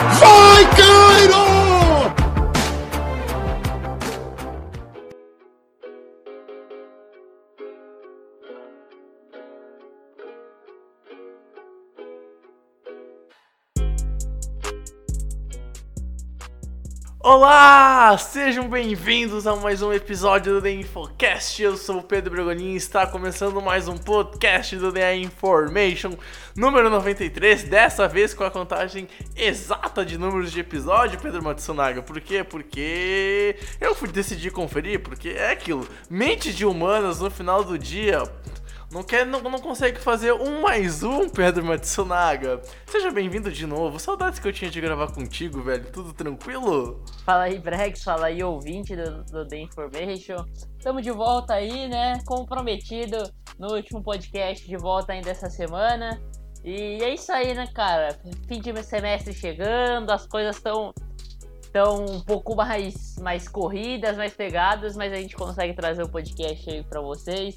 Vikings! Olá, sejam bem-vindos a mais um episódio do The Infocast. Eu sou o Pedro Bragolin e está começando mais um podcast do The Information, número 93. Dessa vez com a contagem exata de números de episódio, Pedro Matsunaga. Por quê? Porque eu fui decidir conferir, porque é aquilo. Mente de humanas no final do dia não, quer, não, não consegue fazer um mais um, Pedro Matsunaga. Seja bem-vindo de novo. Saudades que eu tinha de gravar contigo, velho. Tudo tranquilo? Fala aí, Brex, fala aí, ouvinte do, do The Information. Estamos de volta aí, né? Como prometido no último podcast, de volta ainda essa semana. E é isso aí, né, cara? Fim de semestre chegando, as coisas estão estão um pouco mais, mais corridas, mais pegadas, mas a gente consegue trazer o podcast aí para vocês.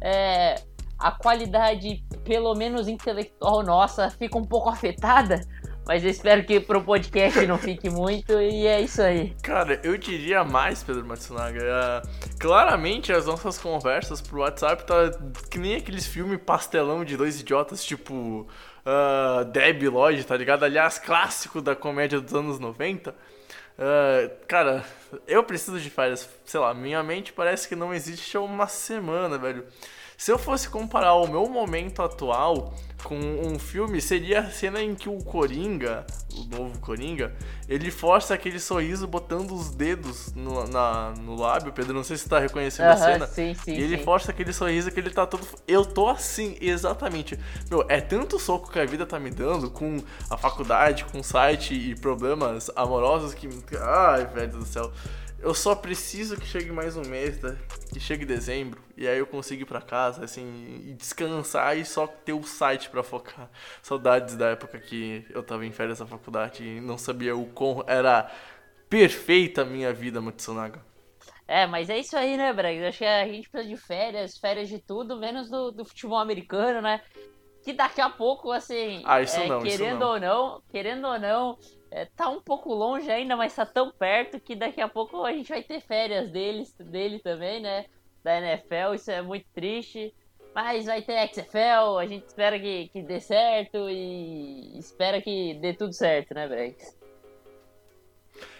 É, a qualidade, pelo menos intelectual nossa, fica um pouco afetada, mas eu espero que pro podcast não fique muito e é isso aí. Cara, eu diria mais, Pedro Matsunaga. É, claramente as nossas conversas pro WhatsApp tá que nem aqueles filmes pastelão de dois idiotas, tipo uh, Deb Lloyd, tá ligado? Aliás, clássico da comédia dos anos 90. Uh, cara, eu preciso de férias. Sei lá, minha mente parece que não existe há uma semana, velho. Se eu fosse comparar o meu momento atual com um filme, seria a cena em que o Coringa, o novo Coringa, ele força aquele sorriso botando os dedos no, na, no lábio. Pedro, não sei se você tá reconhecendo a cena. Sim, sim, e ele sim. força aquele sorriso que ele tá todo. Eu tô assim, exatamente. Meu, é tanto soco que a vida tá me dando com a faculdade, com o site e problemas amorosos que. Ai, velho do céu. Eu só preciso que chegue mais um mês, tá? que chegue dezembro, e aí eu consigo ir pra casa, assim, e descansar e só ter o site pra focar. Saudades da época que eu tava em férias da faculdade e não sabia o quão era perfeita a minha vida, Matsunaga. É, mas é isso aí, né, Breg? Acho que a gente precisa de férias, férias de tudo, menos do, do futebol americano, né? Que daqui a pouco, assim, Ah, isso é, não, isso querendo não. ou não, querendo ou não, é, tá um pouco longe ainda, mas tá tão perto que daqui a pouco a gente vai ter férias deles, dele também, né? Da NFL, isso é muito triste. Mas vai ter XFL, a gente espera que, que dê certo e espera que dê tudo certo, né, Brex?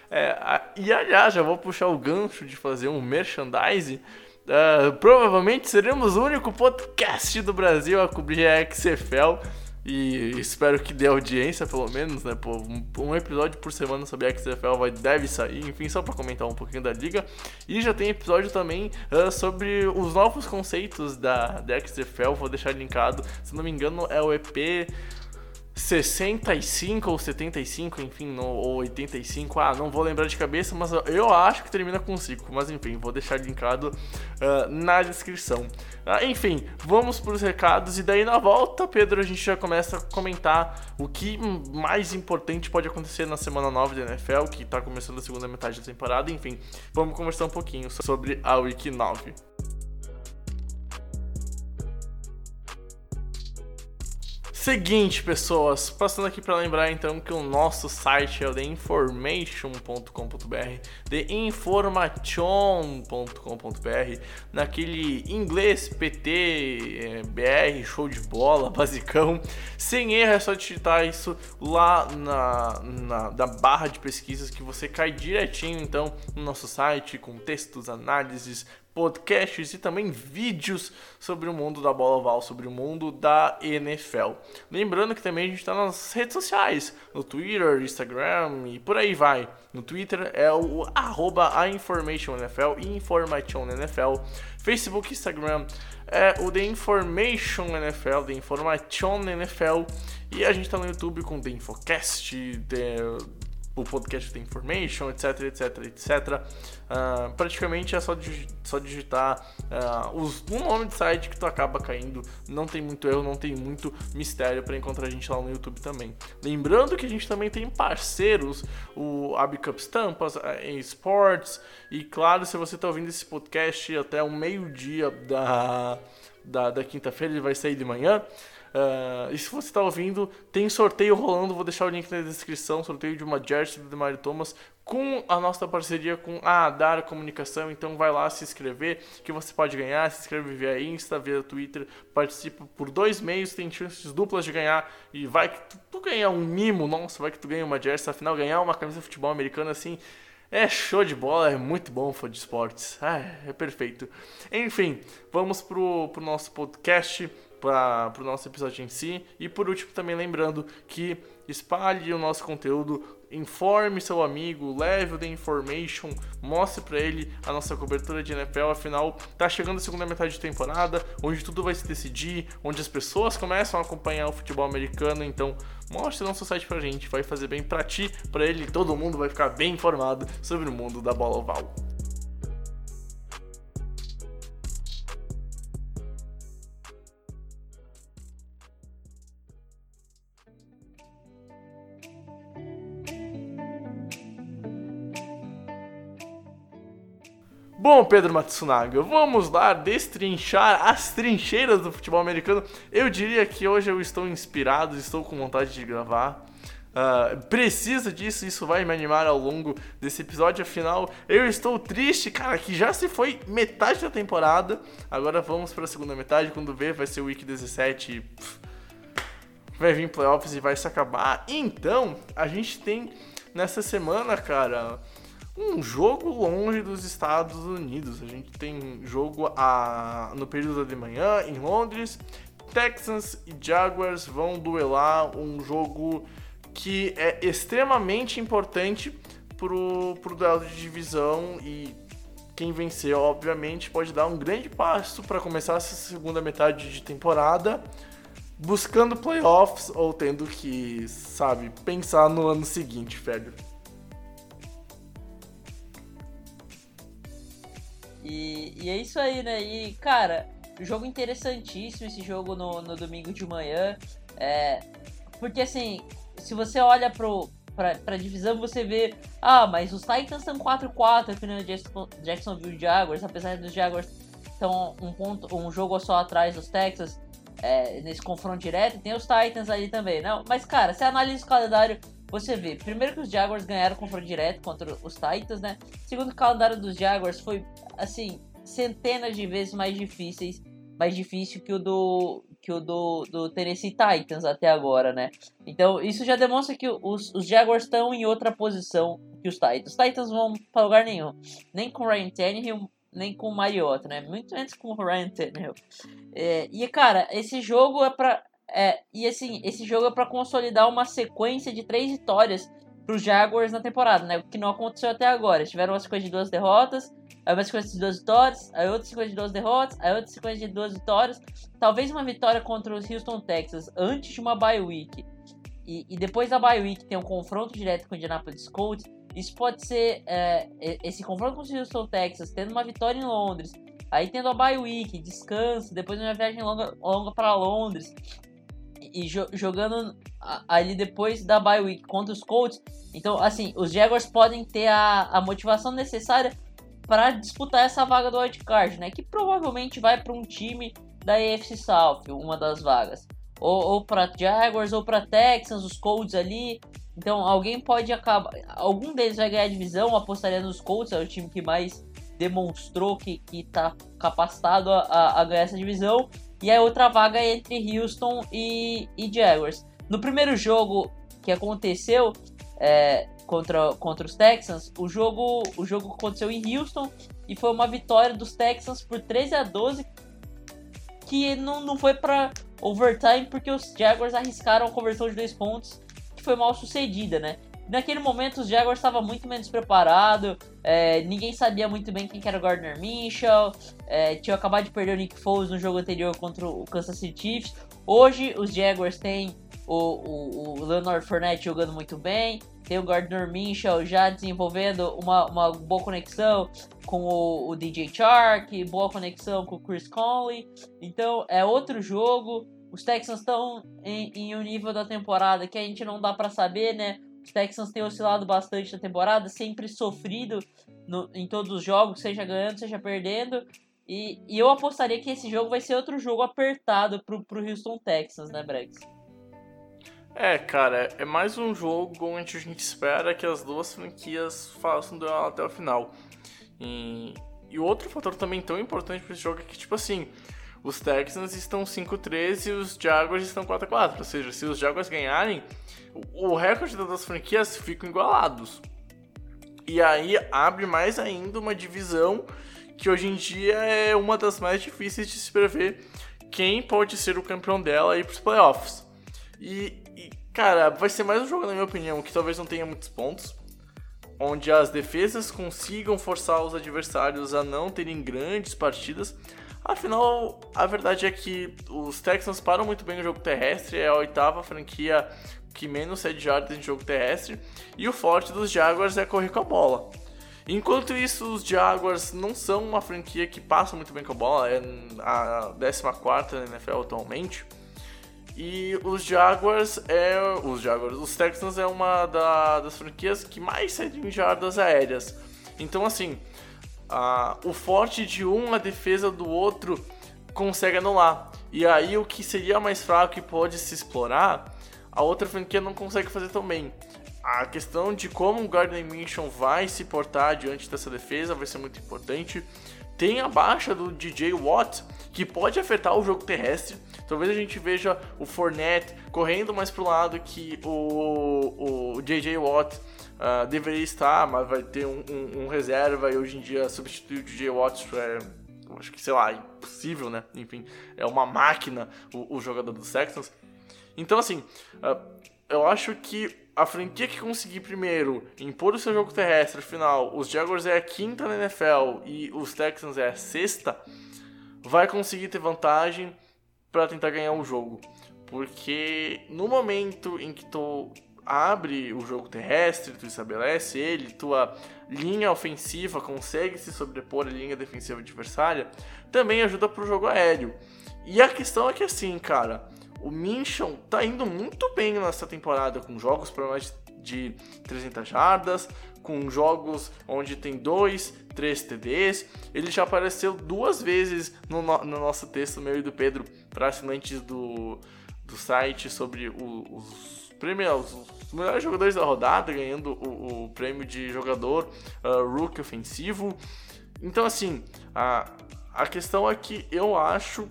É, e aliás, já vou puxar o gancho de fazer um merchandise. Ah, provavelmente seremos o único podcast do Brasil a cobrir a XFL. E espero que dê audiência, pelo menos, né? Pô, um, episódio por semana sobre a XFL vai, deve sair, enfim, só pra comentar um pouquinho da liga. E já tem episódio também ah, sobre os novos conceitos da, da XFL, vou deixar linkado. Se não me engano, é o EP 65 ou 75, enfim, ou 85, ah, não vou lembrar de cabeça, mas eu acho que termina com 5, mas enfim, vou deixar linkado ah, na descrição. Ah, enfim, vamos para os recados e daí na volta, Pedro, a gente já começa a comentar o que mais importante pode acontecer na semana 9 da NFL, que tá começando a segunda metade da temporada, enfim, vamos conversar um pouquinho sobre a Week 9. Seguinte, pessoas, passando aqui para lembrar então que o nosso site é o theinformation.com.br, theinformation.com.br, naquele inglês PT, eh, BR, show de bola, basicão. Sem erro, é só digitar isso lá na, na, na barra de pesquisas que você cai direitinho então no nosso site com textos, análises, podcasts e também vídeos sobre o mundo da bola oval, sobre o mundo da NFL. Lembrando que também a gente está nas redes sociais, no Twitter, Instagram e por aí vai. No Twitter é o arroba a Information NFL Information NFL. Facebook, Instagram é o The Information NFL, The Information NFL. E a gente tá no YouTube com The Infocast, The, o podcast The Information, etc, etc, etc. Uh, praticamente é só, digi só digitar uh, os, um nome de site que tu acaba caindo. Não tem muito erro, não tem muito mistério para encontrar a gente lá no YouTube também. Lembrando que a gente também tem parceiros, o Abicup Stampas, a Sports. E claro, se você está ouvindo esse podcast até o meio-dia da, da, da quinta-feira, ele vai sair de manhã. Uh, e se você está ouvindo, tem sorteio rolando, vou deixar o link na descrição, sorteio de uma jersey do Demario Thomas com a nossa parceria com a Adar Comunicação, então vai lá se inscrever, que você pode ganhar, se inscreve via Insta, via Twitter, participa por dois meios, tem chances duplas de ganhar, e vai que tu, tu ganha um mimo, nossa, vai que tu ganha uma jersey, afinal ganhar uma camisa de futebol americano assim, é show de bola, é muito bom fã de esportes. Ah, é perfeito. Enfim, vamos pro, pro nosso podcast para o nosso episódio em si. E por último, também lembrando que espalhe o nosso conteúdo, informe seu amigo, leve o The Information, mostre para ele a nossa cobertura de NFL. Afinal, tá chegando a segunda metade de temporada, onde tudo vai se decidir, onde as pessoas começam a acompanhar o futebol americano. Então, mostre nosso site pra gente, vai fazer bem para ti, para ele, todo mundo vai ficar bem informado sobre o mundo da bola oval. Bom, Pedro Matsunaga, vamos lá destrinchar as trincheiras do futebol americano. Eu diria que hoje eu estou inspirado, estou com vontade de gravar. Uh, precisa disso, isso vai me animar ao longo desse episódio. Afinal, eu estou triste, cara, que já se foi metade da temporada. Agora vamos para a segunda metade. Quando ver, vai ser o Week 17. Pff, vai vir playoffs e vai se acabar. Então, a gente tem nessa semana, cara um jogo longe dos Estados Unidos. A gente tem jogo a, no período de manhã em Londres. Texans e Jaguars vão duelar um jogo que é extremamente importante pro, pro duelo de divisão e quem vencer, obviamente, pode dar um grande passo para começar essa segunda metade de temporada, buscando playoffs ou tendo que, sabe, pensar no ano seguinte, velho. E, e é isso aí, né? E, cara, jogo interessantíssimo esse jogo no, no domingo de manhã. É, porque, assim, se você olha pro, pra, pra divisão, você vê... Ah, mas os Titans estão 4-4 aqui no Jacksonville Jaguars, apesar dos Jaguars estão um, ponto, um jogo só atrás dos Texas. É, nesse confronto direto, tem os Titans ali também, não? Mas, cara, você analisa o calendário você vê, primeiro que os Jaguars ganharam confronto direto contra os Titans, né? Segundo, o calendário dos Jaguars foi, assim, centenas de vezes mais difíceis, mais difícil que o do que o do, do Tennessee Titans até agora, né? Então, isso já demonstra que os, os Jaguars estão em outra posição que os Titans. Os Titans vão para lugar nenhum. Nem com o Ryan Tannehill, nem com o Mariota, né? Muito menos com o Ryan Tannehill. É, e, cara, esse jogo é para é, e assim, esse jogo é para consolidar uma sequência de três vitórias para os Jaguars na temporada, né? O que não aconteceu até agora. Tiveram uma sequência de duas derrotas, aí uma sequência de duas vitórias, aí outra sequência de duas derrotas, aí outra sequência de duas vitórias. Talvez uma vitória contra os Houston Texas antes de uma bye week. E, e depois da bye week tem um confronto direto com o Indianapolis Colts. Isso pode ser é, esse confronto com os Houston Texas, tendo uma vitória em Londres, aí tendo a bye week, descanso, depois uma viagem longa, longa para Londres e jo jogando ali depois da bye week contra os Colts. Então, assim, os Jaguars podem ter a, a motivação necessária para disputar essa vaga do wild card, né? Que provavelmente vai para um time da AFC South, uma das vagas. Ou, ou para Jaguars ou para Texans, os Colts ali. Então, alguém pode acabar. Algum deles vai ganhar a divisão, apostaria nos Colts, é o time que mais demonstrou que está capacitado a, a ganhar essa divisão. E a outra vaga é entre Houston e, e Jaguars. No primeiro jogo que aconteceu é, contra, contra os Texans, o jogo, o jogo aconteceu em Houston e foi uma vitória dos Texans por 13 a 12 que não, não foi para overtime porque os Jaguars arriscaram a conversão de dois pontos que foi mal sucedida, né? Naquele momento, os Jaguars estavam muito menos preparados, é, ninguém sabia muito bem quem que era o Gardner Minshew, é, tinha acabado de perder o Nick Foles no jogo anterior contra o Kansas City Chiefs. Hoje, os Jaguars têm o, o, o Leonard Fournette jogando muito bem, tem o Gardner Minshew já desenvolvendo uma, uma boa conexão com o, o DJ Chark, boa conexão com o Chris Conley. Então, é outro jogo. Os Texans estão em, em um nível da temporada que a gente não dá para saber, né? Os Texans têm oscilado bastante na temporada, sempre sofrido no, em todos os jogos, seja ganhando, seja perdendo. E, e, eu apostaria que esse jogo vai ser outro jogo apertado pro, pro Houston Texans, né, Brex? É, cara, é mais um jogo onde a gente espera que as duas franquias façam duelo até o final. E, e outro fator também tão importante para esse jogo é que, tipo assim, os Texans estão 5-3 e os Jaguars estão 4-4. Ou seja, se os Jaguars ganharem, o recorde das franquias ficam igualados. E aí abre mais ainda uma divisão que hoje em dia é uma das mais difíceis de se prever quem pode ser o campeão dela aí pros playoffs. E, e, cara, vai ser mais um jogo, na minha opinião, que talvez não tenha muitos pontos, onde as defesas consigam forçar os adversários a não terem grandes partidas, Afinal, a verdade é que os Texans param muito bem no jogo terrestre, é a oitava franquia que menos cede jardas em jogo terrestre, e o forte dos Jaguars é correr com a bola. Enquanto isso, os Jaguars não são uma franquia que passa muito bem com a bola, é a 14 na NFL atualmente. E os Jaguars é. Os Jaguars, os Texans é uma da, das franquias que mais cedem jardas aéreas. Então assim, ah, o forte de um, a defesa do outro consegue anular. E aí o que seria mais fraco e pode se explorar, a outra franquia não consegue fazer tão bem. A questão de como o Gardner Minshew vai se portar diante dessa defesa vai ser muito importante. Tem a baixa do DJ Watt, que pode afetar o jogo terrestre. Talvez a gente veja o Fournette correndo mais pro lado que o, o JJ Watt uh, deveria estar, mas vai ter um, um, um, reserva e hoje em dia substituir o DJ Watts é, acho que sei lá, impossível, né? Enfim, é uma máquina o, o jogador dos Texans. Então, assim, uh, eu acho que a franquia que conseguir primeiro impor o seu jogo terrestre, afinal, os Jaguars é a quinta na NFL e os Texans é a sexta, vai conseguir ter vantagem para tentar ganhar o jogo. Porque no momento em que tu abre o jogo terrestre, tu estabelece ele, tua linha ofensiva consegue se sobrepor à linha defensiva adversária, também ajuda pro jogo aéreo. E a questão é que assim, cara, o Minchon tá indo muito bem nessa temporada com jogos para mais de 300 jardas, com jogos onde tem dois, três TDs. Ele já apareceu duas vezes no, no, no nosso texto, meu e do Pedro, para assinantes do, do site sobre o, os prêmios, os melhores jogadores da rodada, ganhando o, o prêmio de jogador uh, rookie ofensivo. Então, assim, a, a questão é que eu acho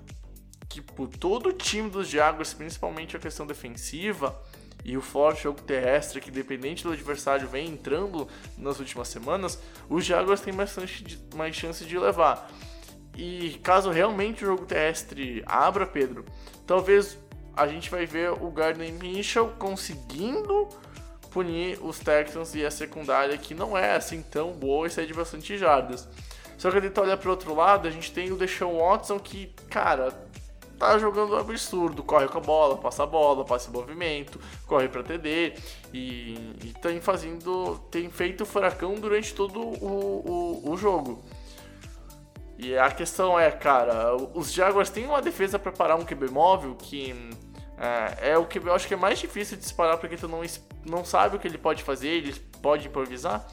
que por todo o time dos Jaguars, principalmente a questão defensiva e o forte jogo terrestre, que dependente do adversário vem entrando nas últimas semanas, os Jaguars têm mais chance de, mais chance de levar. E caso realmente o jogo terrestre abra, Pedro, talvez a gente vai ver o Gardner Minshew conseguindo punir os Texans e a secundária que não é assim tão boa e sai de bastante jardas. Só que a gente olhar para outro lado, a gente tem o Deshaun Watson que, cara, tá jogando um absurdo, corre com a bola, passa a bola, passa em movimento, corre para TD e, e tem fazendo, tem feito furacão durante todo o, o, o jogo. E a questão é, cara, os Jaguars têm uma defesa para parar um QB móvel que é, é, o que eu acho que é mais difícil de disparar porque tu não, não sabe o que ele pode fazer, ele pode improvisar.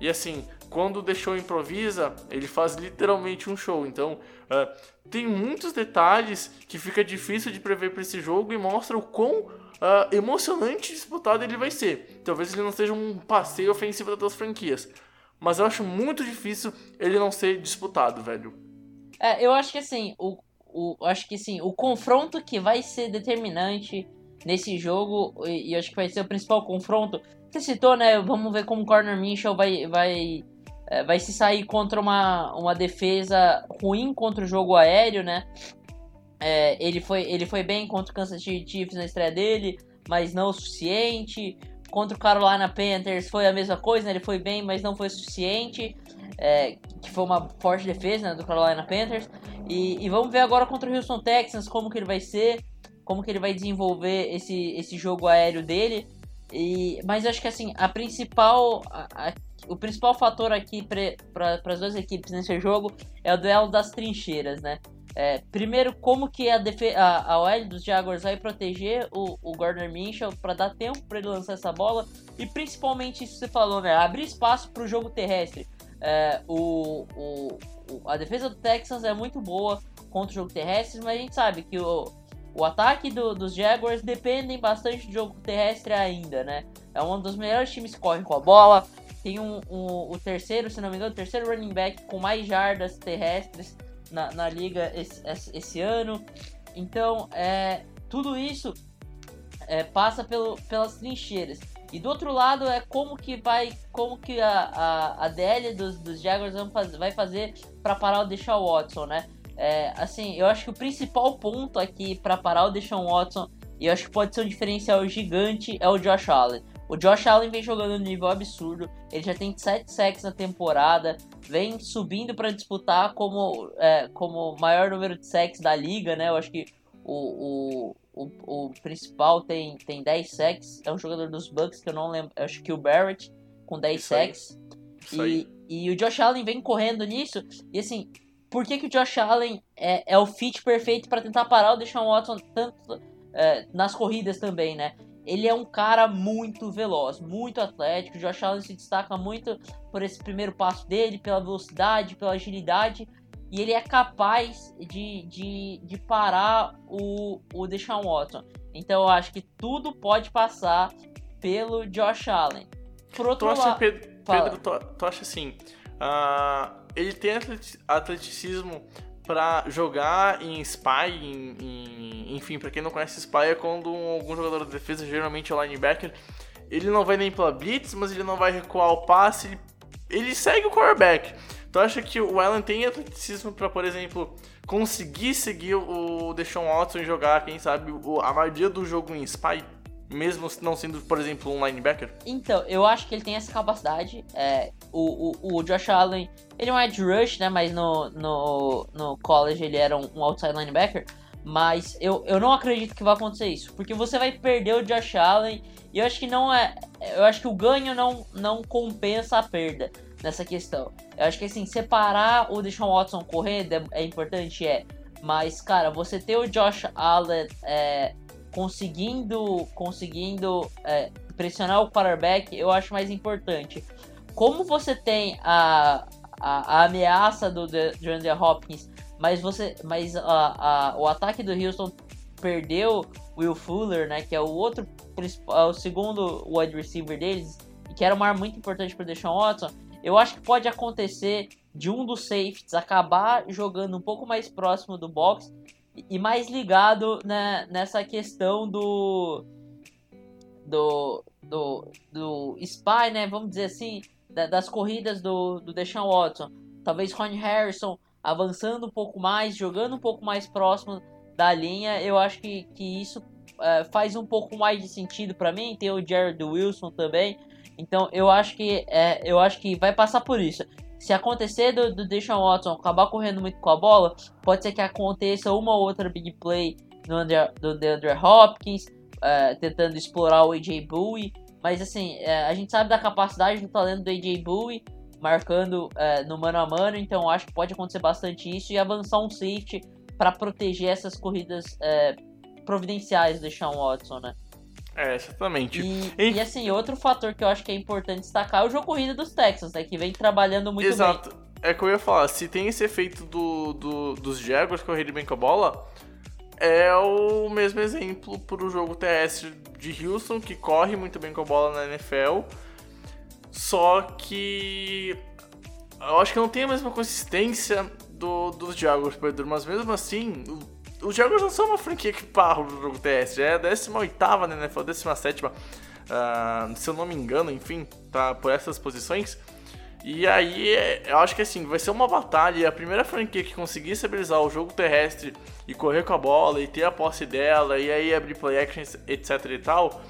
E assim, quando o improvisa, ele faz literalmente um show. Então, é, tem muitos detalhes que fica difícil de prever para esse jogo e mostra o quão uh, emocionante disputado ele vai ser. Talvez ele não seja um passeio ofensivo das franquias, mas eu acho muito difícil ele não ser disputado, velho. É, eu acho que assim, o, o, acho que sim, o confronto que vai ser determinante nesse jogo, e, e, acho que vai ser o principal confronto. Você citou, né? Vamos ver como o Corner Mitchell vai, vai, é, vai se sair contra uma, uma defesa ruim contra o jogo aéreo, né? É, ele, foi, ele foi bem contra o Kansas City Chiefs na estreia dele, mas não o suficiente. Contra o Carolina Panthers foi a mesma coisa, né? Ele foi bem, mas não foi suficiente. É, que foi uma forte defesa né, do Carolina Panthers. E, e, vamos ver agora contra o Houston Texans como que ele vai ser, como que ele vai desenvolver esse, esse jogo aéreo dele. E, mas acho que assim, a principal, a, a, o principal fator aqui para as duas equipes nesse jogo é o duelo das trincheiras, né? É, primeiro, como que a, a, a OL dos Jaguars vai proteger o, o Gardner Minshew para dar tempo para ele lançar essa bola e principalmente isso que você falou, né? Abrir espaço para o jogo terrestre. É, o, o, a defesa do Texans é muito boa contra o jogo terrestre, mas a gente sabe que o, o ataque do, dos Jaguars dependem bastante do jogo terrestre ainda, né? É um dos melhores times que correm com a bola. Tem um, um, o terceiro, se não me engano, o terceiro running back com mais jardas terrestres na, na liga esse, esse ano. Então, é, tudo isso é, passa pelo, pelas trincheiras. E do outro lado é como que vai, como que a, a, a DL dos, dos Jaguars vai fazer para parar o Deshaun Watson, né? É, assim, eu acho que o principal ponto aqui para parar o Deshaun Watson, e eu acho que pode ser um diferencial gigante, é o Josh Allen. O Josh Allen vem jogando no nível absurdo, ele já tem 7 sacks na temporada, vem subindo para disputar como, é, como maior número de sacks da liga, né? Eu acho que o, o, o, o, principal tem, tem 10 sacks, é um jogador dos Bucks que eu não lembro, eu acho que o Barrett com 10 Isso sacks. E, e o Josh Allen vem correndo nisso, e assim, por que, que o Josh Allen é, é o fit perfeito para tentar parar o Deshaun Watson tanto é, nas corridas também, né? Ele é um cara muito veloz, muito atlético. O Josh Allen se destaca muito por esse primeiro passo dele, pela velocidade, pela agilidade. E ele é capaz de, de, de parar o, o Deshaun Watson. Então eu acho que tudo pode passar pelo Josh Allen. Por outro lado. Pedro, Pedro tu, tu, acha assim. Uh, ele tem atleticismo para jogar em spy, em, em, enfim, para quem não conhece spy é quando um, algum jogador de defesa, geralmente o linebacker, ele não vai nem pela blitz, mas ele não vai recuar o passe, ele, ele segue o quarterback. Tu acha que o Allen tem atleticismo para, por exemplo, conseguir seguir o Deshaun Watson e jogar, quem sabe, a maioria do jogo em spy? Mesmo não sendo, por exemplo, um linebacker? Então, eu acho que ele tem essa capacidade. É, o, o, o Josh Allen, ele é um edge rush, né? Mas no, no, no college ele era um, um outside linebacker. Mas eu, eu não acredito que vai acontecer isso. Porque você vai perder o Josh Allen. E eu acho que não é. Eu acho que o ganho não, não compensa a perda nessa questão. Eu acho que assim, separar o Deshaun Watson correndo é, é importante, é. Mas, cara, você ter o Josh Allen é, conseguindo, conseguindo é, pressionar o quarterback, eu acho mais importante. Como você tem a, a, a ameaça do DeAndre Hopkins, mas você, mas a, a, o ataque do Houston perdeu Will Fuller, né, que é o outro é o segundo wide receiver deles, que era uma arma muito importante para o Deshaun Watson. Eu acho que pode acontecer de um dos safeties acabar jogando um pouco mais próximo do box e mais ligado né, nessa questão do, do, do, do spy, né, vamos dizer assim, da, das corridas do, do Deshaun Watson. Talvez Ron Harrison avançando um pouco mais, jogando um pouco mais próximo da linha, eu acho que, que isso é, faz um pouco mais de sentido para mim. Tem o Jared Wilson também, então eu acho que é, eu acho que vai passar por isso. Se acontecer do, do Deshaun Watson acabar correndo muito com a bola, pode ser que aconteça uma ou outra big play do Andrew, DeAndre Hopkins, uh, tentando explorar o AJ Bowie. Mas assim, uh, a gente sabe da capacidade do talento do AJ Bowie, marcando uh, no mano a mano, então acho que pode acontecer bastante isso e avançar um safety para proteger essas corridas providenciais do Deshaun Watson, né? É, exatamente. E, e... e, assim, outro fator que eu acho que é importante destacar é o jogo corrida dos Texans, né? Que vem trabalhando muito Exato. bem. É que eu ia falar, se tem esse efeito do, do, dos Jaguars correrem bem com a bola, é o mesmo exemplo para o jogo terrestre de Houston, que corre muito bem com a bola na NFL. Só que eu acho que não tem a mesma consistência do, dos Jaguars, Pedro, mas mesmo assim, os Jaguars não são uma franquia que parra no jogo terrestre, é a 18 né? Foi a 17, uh, se eu não me engano, enfim, tá por essas posições. E aí, eu acho que assim, vai ser uma batalha. A primeira franquia que conseguir estabilizar o jogo terrestre e correr com a bola e ter a posse dela, e aí abrir play action, etc e tal,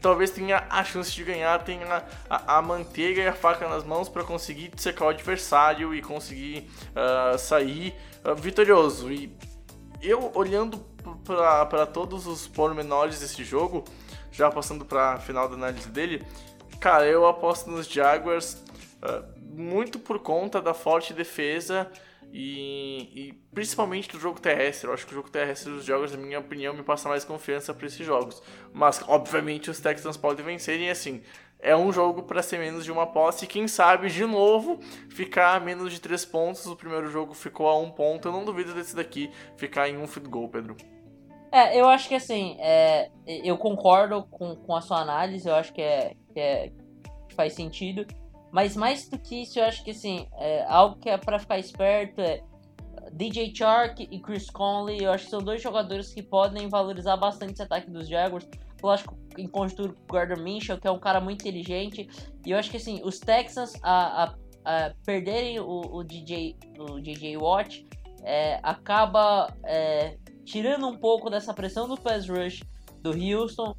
talvez tenha a chance de ganhar, tenha a, a manteiga e a faca nas mãos para conseguir secar o adversário e conseguir uh, sair uh, vitorioso. E eu olhando para todos os pormenores desse jogo, já passando para final da análise dele, cara, eu aposto nos Jaguars uh, muito por conta da forte defesa e, e, principalmente do jogo terrestre. Eu acho que o jogo terrestre dos jogos, na minha opinião, me passa mais confiança para esses jogos. Mas, obviamente, os Texans podem vencer e, assim, é um jogo para ser menos de uma posse. E quem sabe, de novo, ficar a menos de três pontos. O primeiro jogo ficou a um ponto. Eu não duvido desse daqui ficar em um field goal, Pedro. É, eu acho que assim, é, eu concordo com, com a sua análise, eu acho que, é, que, é, faz sentido. Mas mais do que isso, eu acho que assim, é, algo que é para ficar esperto é DJ Chark e Chris Conley, eu acho que são dois jogadores que podem valorizar bastante esse ataque dos Jaguars. Lógico, em com o Gardner Minshew, que é um cara muito inteligente. E eu acho que assim, os Texans a, a, a perderem o, o, DJ, o DJ Watt é, acaba é, tirando um pouco dessa pressão do pass rush do Houston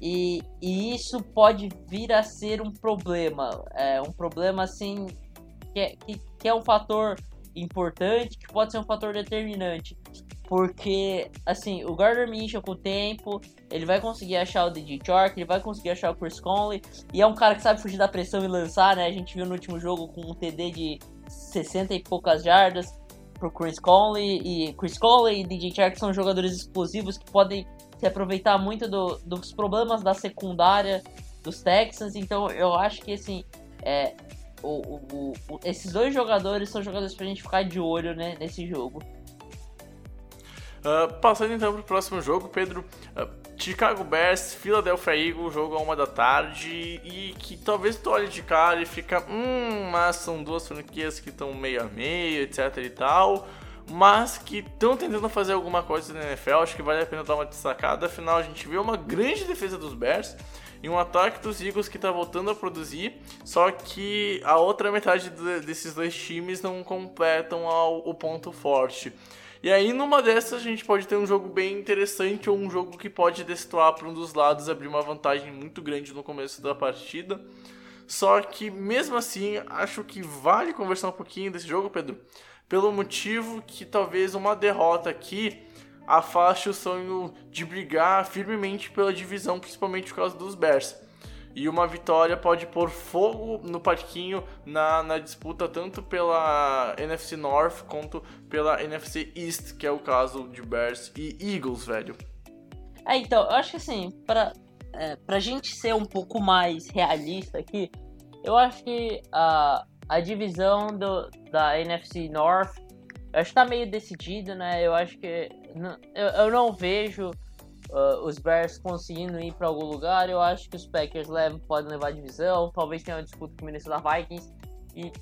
e, e isso pode vir a ser um problema. É um problema assim que é, que, que é um fator importante, que pode ser um fator determinante. Porque, assim, o Gardner Minshew com o tempo, ele vai conseguir achar o DJ Chark, ele vai conseguir achar o Chris Conley. E é um cara que sabe fugir da pressão e lançar, né? A gente viu no último jogo com um TD de 60 e poucas jardas pro Chris Conley. E Chris Conley e DJ Chark são jogadores explosivos que podem se aproveitar muito do, dos problemas da secundária dos Texans. Então eu acho que assim, é, o, o, o, esses dois jogadores são jogadores pra gente ficar de olho né, nesse jogo. Uh, passando então pro próximo jogo, Pedro. Uh, Chicago Bears, Philadelphia Eagles, jogo a uma da tarde. E que talvez tu olhe de cara e fica. Hum, mas são duas franquias que estão meio a meio, etc e tal mas que estão tentando fazer alguma coisa na NFL. Acho que vale a pena dar uma destacada. Afinal, a gente vê uma grande defesa dos Bears e um ataque dos Eagles que está voltando a produzir. Só que a outra metade desses dois times não completam ao, o ponto forte. E aí, numa dessas, a gente pode ter um jogo bem interessante ou um jogo que pode destoar para um dos lados, abrir uma vantagem muito grande no começo da partida. Só que, mesmo assim, acho que vale conversar um pouquinho desse jogo, Pedro pelo motivo que talvez uma derrota aqui afaste o sonho de brigar firmemente pela divisão, principalmente por causa dos Bears. E uma vitória pode pôr fogo no parquinho na, na disputa tanto pela NFC North quanto pela NFC East, que é o caso de Bears e Eagles, velho. É, então, eu acho que assim, pra, é, pra gente ser um pouco mais realista aqui, eu acho que a, a divisão do, da NFC North, eu acho que tá meio decidido, né? Eu acho que. Eu, eu não vejo uh, os Bears conseguindo ir para algum lugar. Eu acho que os Packers levam, podem levar a divisão. Talvez tenha uma disputa com o Minnesota Vikings. E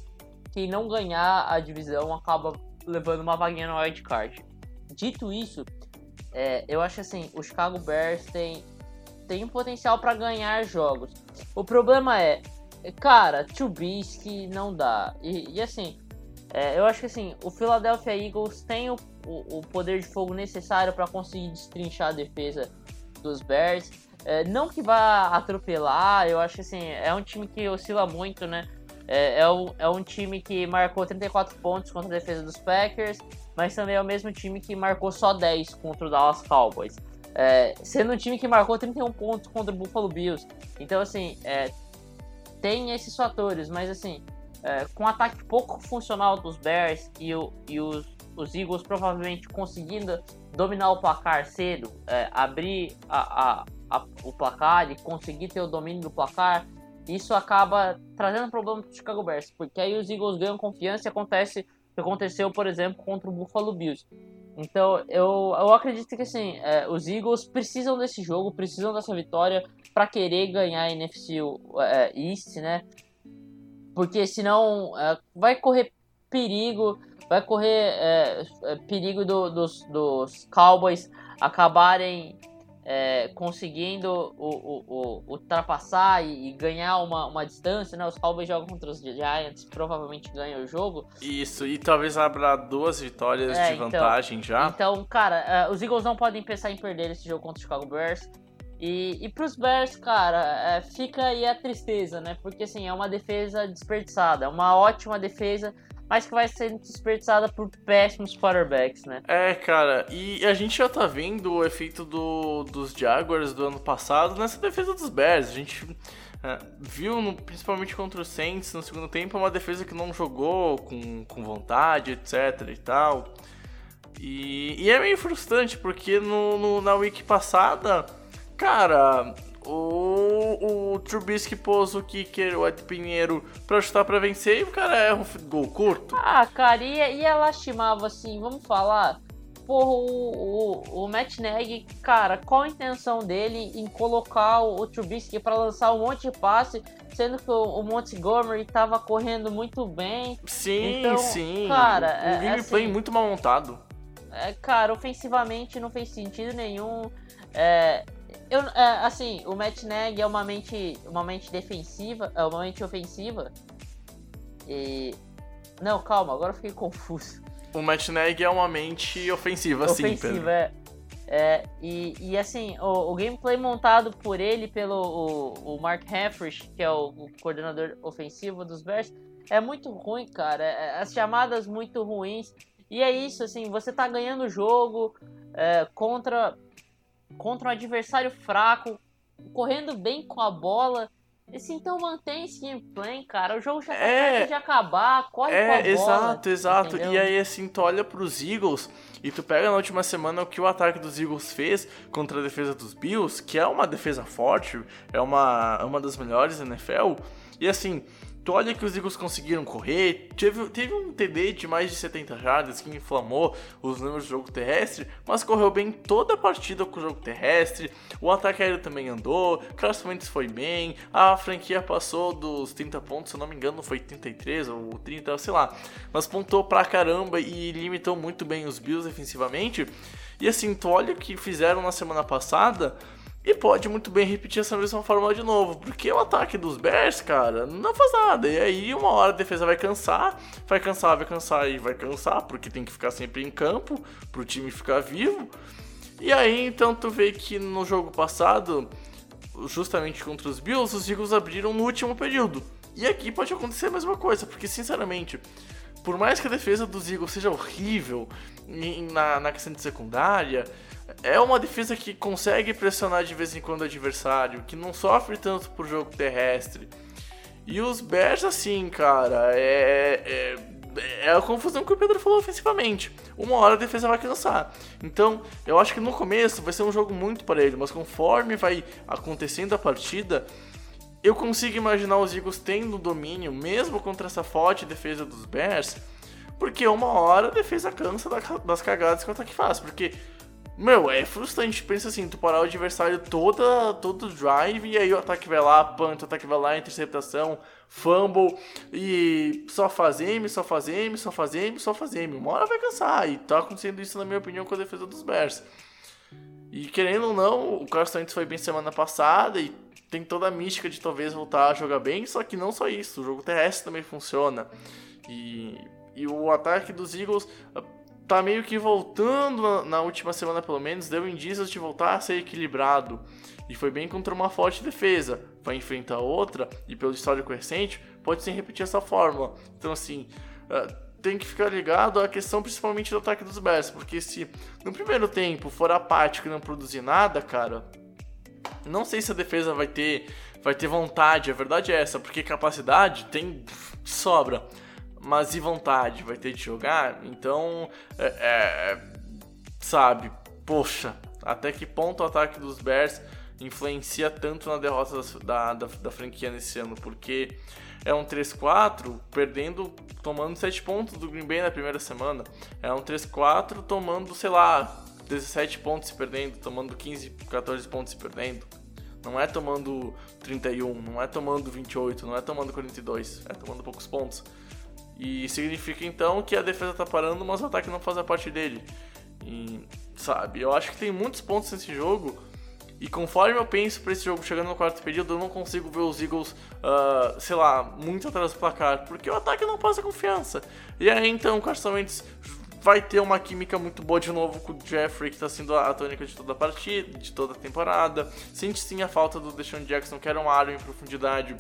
quem não ganhar a divisão acaba levando uma vaguinha no wild card. Dito isso, é, eu acho assim, o Chicago Bears tem, tem um potencial para ganhar jogos. O problema é, Cara, Trubisky não dá. E, e assim, é, eu acho que assim, o Philadelphia Eagles tem o, o, o poder de fogo necessário para conseguir destrinchar a defesa dos Bears. É, não que vá atropelar, eu acho que assim, é um time que oscila muito, né? É, é, um, é um time que marcou 34 pontos contra a defesa dos Packers, mas também é o mesmo time que marcou só 10 contra o Dallas Cowboys. É, sendo um time que marcou 31 pontos contra o Buffalo Bills. Então, assim, é, tem esses fatores, mas assim, é, com o ataque pouco funcional dos Bears e, o, e os, os, Eagles provavelmente conseguindo dominar o placar cedo, é, abrir a, a, a, o placar e conseguir ter o domínio do placar, isso acaba trazendo problema para o Chicago Bears, porque aí os Eagles ganham confiança e acontece o que aconteceu, por exemplo, contra o Buffalo Bills. Então eu, eu acredito que assim, é, os Eagles precisam desse jogo, precisam dessa vitória para querer ganhar a NFC é, East, né? Porque senão é, vai correr perigo, vai correr é, é, perigo do, dos, dos Cowboys acabarem é, conseguindo o, o, o, ultrapassar e, e, ganhar uma, uma distância, né? Os Cowboys jogam contra os Giants, provavelmente ganham o jogo. Isso, e talvez abra duas vitórias é, de então, vantagem já. Então, cara, uh, os Eagles não podem pensar em perder esse jogo contra os Chicago Bears. E, e pros Bears, cara, é, fica aí a tristeza, né? Porque assim, é uma defesa desperdiçada, é uma ótima defesa, mas que vai ser desperdiçada por péssimos quarterbacks, né? É, cara, e a gente já tá vendo o efeito do, dos Jaguars do ano passado nessa defesa dos Bears. A gente é, viu, no, principalmente contra o Saints no segundo tempo, uma defesa que não jogou com, com vontade, etc e tal. E, e é meio frustrante, porque no, no, na week passada, cara, o, o Trubisky pôs o kicker, o Ed Pinheiro, pra chutar pra vencer e o cara erra um gol curto. Ah, cara, e, e é lastimável, assim, vamos falar. Porra, o, o, o Matt Nagy, cara, qual a intenção dele em colocar o, o Trubisky pra lançar um monte de passe, sendo que o, o Montgomery tava correndo muito bem. Sim, Então, sim. cara, o, é- o gameplay assim- muito mal montado. É, cara, ofensivamente não fez sentido nenhum. É, eu, é, assim, o Matt Nagy é uma mente, uma mente defensiva, é uma mente ofensiva. E. Não, calma, agora eu fiquei confuso. O Matt Nagy é uma mente ofensiva, sim, Pedro. ofensiva, é. É, e, e assim, o, o gameplay montado por ele, pelo o, o Mark Heffrich, que é o, o coordenador ofensivo dos Bears, é muito ruim, cara. É- As chamadas muito ruins. E é isso, assim, você tá ganhando o jogo é, contra, contra um adversário fraco, correndo bem com a bola. Esse, então mantém esse gameplay, cara. O jogo já tá É. perto de acabar, corre com a É, bola. exato, exato. entendeu? E aí, assim, tu olha pros Eagles e tu pega na última semana o que o ataque dos Eagles fez contra a defesa dos Bills, que é uma defesa forte, é uma, uma das melhores da NFL. E assim, tu olha que os Eagles conseguiram correr, teve, teve um TD de mais de 70 jardas que inflamou os números do jogo terrestre, mas correu bem toda a partida com o jogo terrestre. O ataque aéreo também andou, Carson Wentz foi bem, a franquia passou dos 30 pontos, se eu não me engano foi 33 ou 30, sei lá, mas pontou pra caramba e limitou muito bem os Bills defensivamente. E assim, tu olha o que fizeram na semana passada, e pode muito bem repetir essa mesma fórmula de novo, porque o ataque dos Bears, cara, não faz nada. E aí, uma hora a defesa vai cansar, vai cansar, vai cansar e vai cansar, porque tem que ficar sempre em campo pro time ficar vivo. E aí, então, tu vê que no jogo passado, justamente contra os Bills, os Eagles abriram no último período. E aqui pode acontecer a mesma coisa, porque sinceramente, por mais que a defesa dos Eagles seja horrível na, na questão de secundária, é uma defesa que consegue pressionar de vez em quando o adversário, que não sofre tanto por jogo terrestre. E os Bears, assim, cara, é, é, é a confusão que o Pedro falou ofensivamente. Uma hora a defesa vai cansar. Então, eu acho que no começo vai ser um jogo muito parelho, mas conforme vai acontecendo a partida, eu consigo imaginar os Eagles tendo domínio, mesmo contra essa forte defesa dos Bears, porque uma hora a defesa cansa da- das cagadas que o ataque faz. Porque, meu, é frustrante. Pensa assim, tu parar o adversário toda, todo drive e aí o ataque vai lá, punt, o ataque vai lá, interceptação, fumble e só faz M, só faz M, só faz M, só faz M. Uma hora vai cansar e tá acontecendo isso, na minha opinião, com a defesa dos Bears. E querendo ou não, o Carson Wentz foi bem semana passada e tem toda a mística de talvez voltar a jogar bem, só que não só isso, o jogo terrestre também funciona. E, e o ataque dos Eagles tá meio que voltando na, na última semana pelo menos, deu indícios de voltar a ser equilibrado. E foi bem contra uma forte defesa. Vai enfrentar outra, e pelo histórico recente, pode sim repetir essa fórmula. Então assim, ah, tem que ficar ligado à questão principalmente do ataque dos Bears, porque se no primeiro tempo for apático e não produzir nada, cara, não sei se a defesa vai ter, vai ter vontade, a verdade é essa, porque capacidade tem sobra, mas e vontade vai ter de jogar? Então, é, é, sabe, poxa, até que ponto o ataque dos Bears influencia tanto na derrota da, da, da franquia nesse ano? Porque é um 3-4 perdendo, tomando 7 pontos do Green Bay na primeira semana. É um 3-4 tomando, sei lá, 17 pontos se perdendo, tomando 15, 14 pontos se perdendo. Não é tomando 31, não é tomando 28, não é tomando 42, é tomando poucos pontos. E significa então que a defesa tá parando, mas o ataque não faz a parte dele. E, sabe, eu acho que tem muitos pontos nesse jogo. E conforme eu penso pra esse jogo chegando no quarto período, eu não consigo ver os Eagles, ah, sei lá, muito atrás do placar, porque o ataque não passa confiança. E aí então o Carson Wentz vai ter uma química muito boa de novo com o Jeffrey, que tá sendo a tônica de toda a partida, de toda a temporada. Sente sim a falta do Deshaun Jackson, que era um aro em profundidade.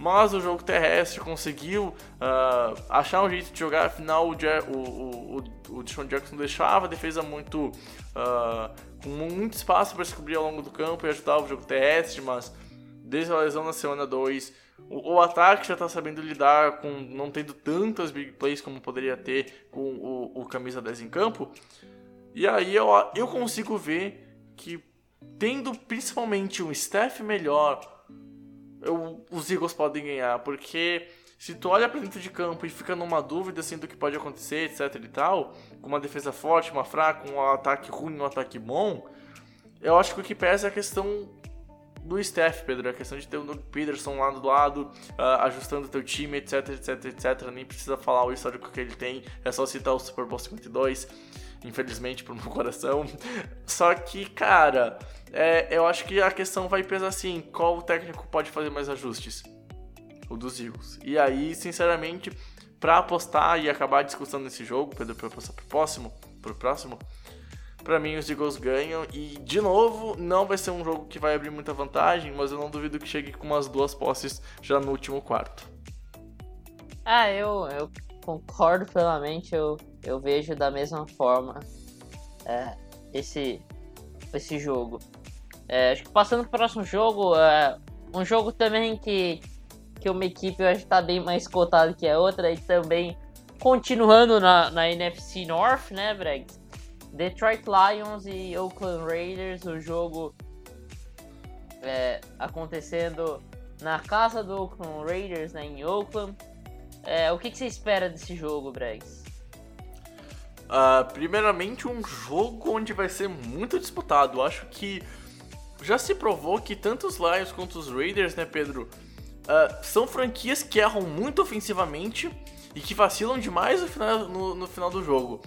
Mas o jogo terrestre conseguiu uh, achar um jeito de jogar. Afinal, o, o, o, o Deshaun Jackson deixava a defesa muito. Uh, com muito espaço para se cobrir ao longo do campo e ajudava o jogo terrestre, mas desde a lesão na semana 2, o, o, ataque já está sabendo lidar com não tendo tantas big plays como poderia ter com o, o camisa 10 em campo. E aí eu, eu consigo ver que tendo principalmente um staff melhor, eu, os Eagles podem ganhar, porque se tu olha para dentro de campo e fica numa dúvida assim do que pode acontecer, etc e tal, com uma defesa forte, uma fraca, um ataque ruim, um ataque bom, eu acho que o que pesa é a questão do staff, Pedro, a questão de ter o Doug Peterson lá do lado, uh, ajustando o teu time, etc, etc, etc, nem precisa falar o histórico que ele tem, é só citar o Super Bowl 52, infelizmente pro meu coração. Só que, cara, é, eu acho que a questão vai pesar assim, qual técnico pode fazer mais ajustes? O dos Eagles. E aí, sinceramente, para apostar e acabar discussão nesse jogo, para passar pro próximo, pro próximo, para mim os Eagles ganham e de novo não vai ser um jogo que vai abrir muita vantagem, mas eu não duvido que chegue com umas duas posses já no último quarto. Ah, eu, eu concordo plenamente, eu, eu vejo da mesma forma é, esse, esse jogo. É, acho que passando pro próximo jogo, é, um jogo também que, que uma equipe eu acho que tá bem mais cotada que a outra e também continuando na, na NFC North, né, Bregs? Detroit Lions e Oakland Raiders, o jogo é, acontecendo na casa do Oakland Raiders, né, em Oakland. É, o que, que, você espera desse jogo, Bregs? Uh, primeiramente, um jogo onde vai ser muito disputado. Acho que já se provou que tanto os Lions quanto os Raiders, né, Pedro, uh, são franquias que erram muito ofensivamente e que vacilam demais no final, no, no final do jogo.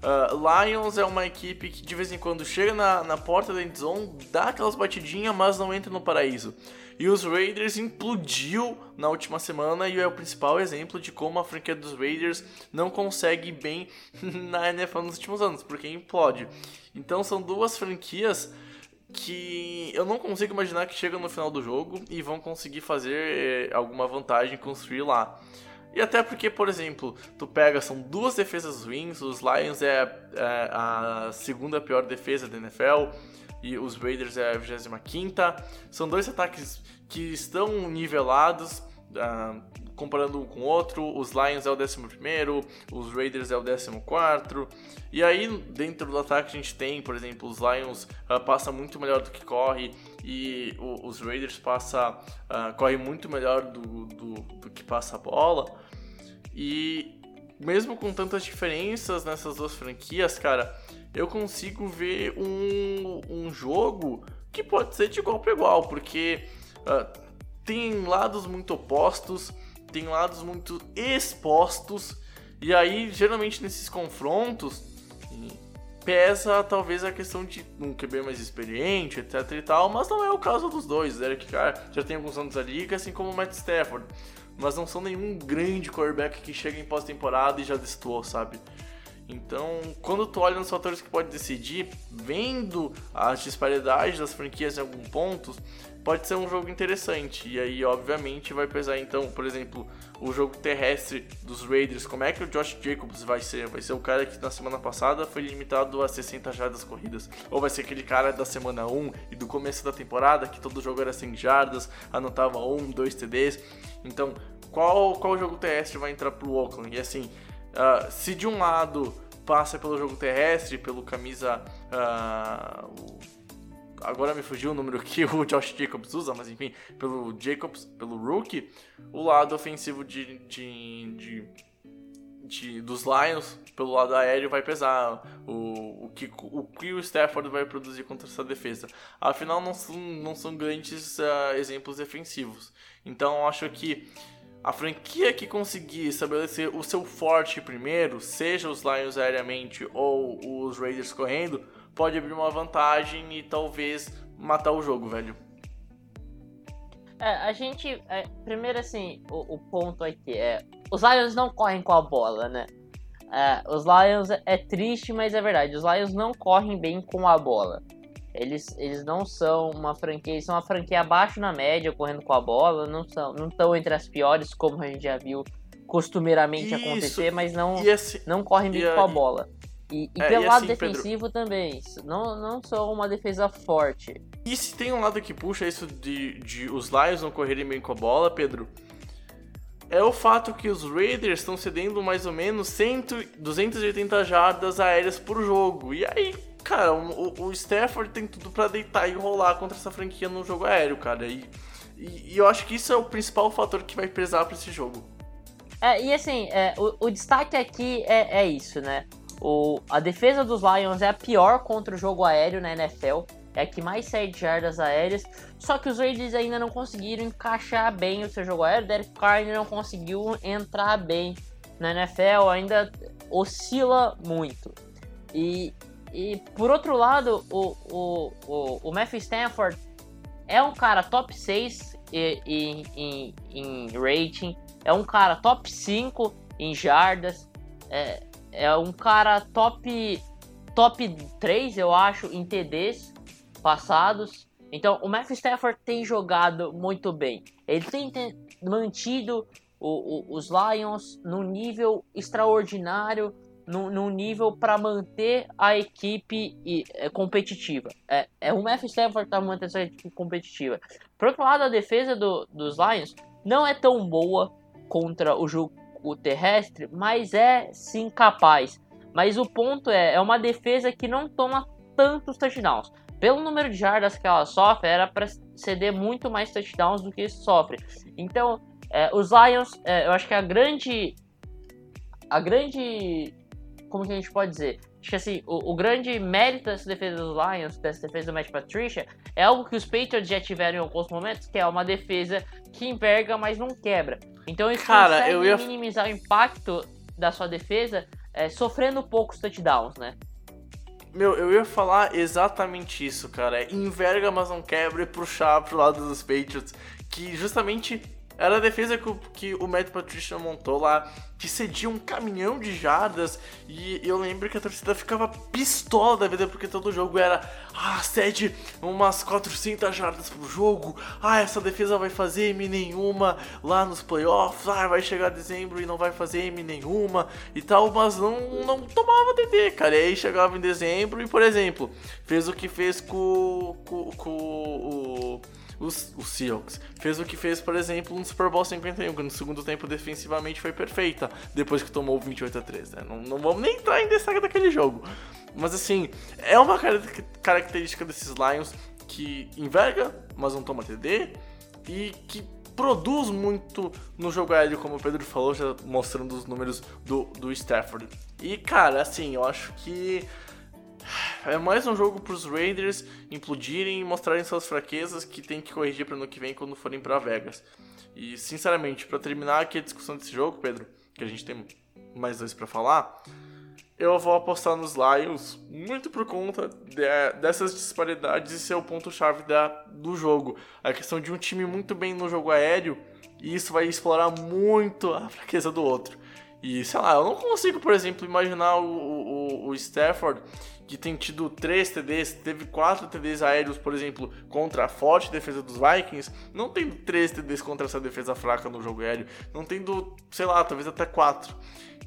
Uh, Lions é uma equipe que de vez em quando chega na, na porta da endzone, dá aquelas batidinhas, mas não entra no paraíso. E os Raiders implodiu na última semana e é o principal exemplo de como a franquia dos Raiders não consegue bem na NFL nos últimos anos, porque implode. Então são duas franquias que eu não consigo imaginar que chegam no final do jogo e vão conseguir fazer eh, alguma vantagem construir lá. E até porque, por exemplo, tu pega, são duas defesas ruins, os Lions é, é a segunda pior defesa da NFL e os Raiders é a 25 São dois ataques que estão nivelados, uh, comparando um com o outro. Os Lions é o 11, os Raiders é o 14. E aí, dentro do ataque, a gente tem, por exemplo, os Lions uh, passa muito melhor do que corre e o, os Raiders passa, uh, corre muito melhor do, do, do que passa a bola. E mesmo com tantas diferenças nessas duas franquias, cara, eu consigo ver um, um jogo que pode ser de igual para igual, porque uh, tem lados muito opostos, tem lados muito expostos, e aí geralmente nesses confrontos pesa talvez a questão de um QB mais experiente, etc e tal, mas não é o caso dos dois. Eric Carr já tem alguns anos da liga, assim como o Matt Stafford, mas não são nenhum grande quarterback que chega em pós-temporada e já destoou, sabe? Então, quando tu olha nos fatores que pode decidir, vendo as disparidades das franquias em alguns pontos, pode ser um jogo interessante. E aí, obviamente, vai pesar então, por exemplo, o jogo terrestre dos Raiders. Como é que o Josh Jacobs vai ser? Vai ser o cara que na semana passada foi limitado a 60 jardas corridas? Ou vai ser aquele cara da semana 1 e do começo da temporada que todo jogo era 100 jardas, anotava 1, 2 TDs? Então, qual, qual jogo terrestre vai entrar pro Oakland? E assim, uh, se de um lado passa pelo jogo terrestre, pelo camisa. Uh, agora me fugiu o número que o Josh Jacobs usa, mas enfim, pelo Jacobs, pelo rookie, o lado ofensivo de, de, de, de dos Lions, pelo lado aéreo, vai pesar. O, o, que, o que o Stafford vai produzir contra essa defesa. Afinal, não são, não são grandes uh, exemplos defensivos. Então, acho que a franquia que conseguir estabelecer o seu forte primeiro, seja os Lions aéreamente ou os Raiders correndo, pode abrir uma vantagem e talvez matar o jogo, velho. É, a gente. É, primeiro, assim, o, o, ponto aqui é. Os Lions não correm com a bola, né? é, os Lions é triste, mas é verdade. Os Lions não correm bem com a bola. Eles, eles não são uma franquia, eles são uma franquia abaixo na média, correndo com a bola, não são, não estão entre as piores, como a gente já viu costumeiramente Isso. acontecer, mas não, assim, não correm bem com a bola. E, e É, pelo e lado assim, Pedro- defensivo também, não, não são uma defesa forte. E se tem um lado que puxa isso de, de os Lions não correrem bem com a bola, Pedro, é o fato que os Raiders estão cedendo mais ou menos 100, 280 jardas aéreas por jogo. E aí, cara, o, o Stafford tem tudo pra deitar e rolar contra essa franquia no jogo aéreo, cara. E, e, e eu acho que isso é o principal fator que vai pesar pra esse jogo. É, e assim, é, o, o destaque aqui é, é isso, né? O, a defesa dos Lions é a pior contra o jogo aéreo na NFL. É a que mais cede jardas aéreas. Só que os Raiders ainda não conseguiram encaixar bem o seu jogo aéreo. Derek Carr não conseguiu entrar bem na NFL. Ainda oscila muito. E, e por outro lado, o, o, o, o Matthew Stanford é um cara top 6 em, em, em, em rating. É um cara top 5 em jardas. É, é um cara top, top 3, eu acho, em TDs passados. Então, o Matthew Stafford tem jogado muito bem. Ele tem, te- mantido o- o- os Lions num nível extraordinário, num, nível para manter a equipe e- é, competitiva. É, é o Matthew Stafford tá mantendo essa equipe competitiva. Por outro lado, a defesa do- dos Lions não é tão boa contra o jogo terrestre, mas é sim capaz. Mas o ponto é, é uma defesa que não toma tantos touchdowns. Pelo número de jardas que ela sofre, era para ceder muito mais touchdowns do que sofre. Então, é, os Lions, é, eu acho que a grande. A grande. Como que a gente pode dizer? Acho que assim, o, o grande mérito dessa defesa dos Lions, dessa defesa do Matt Patricia, é algo que os Patriots já tiveram em alguns momentos, que é uma defesa que enverga, mas não quebra. Então eles Cara, conseguem eu ia- minimizar o impacto da sua defesa é, sofrendo poucos touchdowns, né? Meu, eu ia falar exatamente isso, cara. É enverga, mas não quebra e puxar pro lado dos Patriots. Que justamente era a defesa que o, que o Matt Patricia montou lá, que cedia um caminhão de jardas. E eu lembro que a torcida ficava pistola da vida, porque todo jogo era, ah, cede umas 400 jardas pro jogo. Ah, essa defesa vai fazer M nenhuma lá nos playoffs. Ah, vai chegar dezembro e não vai fazer M nenhuma e tal. Mas não, não tomava TD, cara. E aí chegava em dezembro e, por exemplo, fez o que fez com, com, com o os, os Seahawks. Fez o que fez, por exemplo, no Super Bowl 51, que no segundo tempo defensivamente foi perfeita, depois que tomou o 28 a 3, né? Não, não vamos nem entrar em destaque daquele jogo. Mas assim, é uma car- característica desses Lions que enverga, mas não toma TD, e que produz muito no jogo aéreo, como o Pedro falou, já mostrando os números do, do Stafford. E cara, assim, eu acho que é mais um jogo pros Raiders implodirem e mostrarem suas fraquezas que tem que corrigir para ano que vem quando forem para Vegas. E sinceramente, para terminar aqui a discussão desse jogo, Pedro, que a gente tem mais dois para falar, eu vou apostar nos Lions muito por conta de- dessas disparidades e ser o ponto-chave da- do jogo. A questão de um time muito bem no jogo aéreo e isso vai explorar muito a fraqueza do outro. E sei lá, eu não consigo, por exemplo, imaginar o, o, o Stafford que tem tido 3 TDs, teve 4 TDs aéreos, por exemplo, contra a forte defesa dos Vikings, não tendo 3 TDs contra essa defesa fraca no jogo aéreo, não tendo, sei lá, talvez até 4.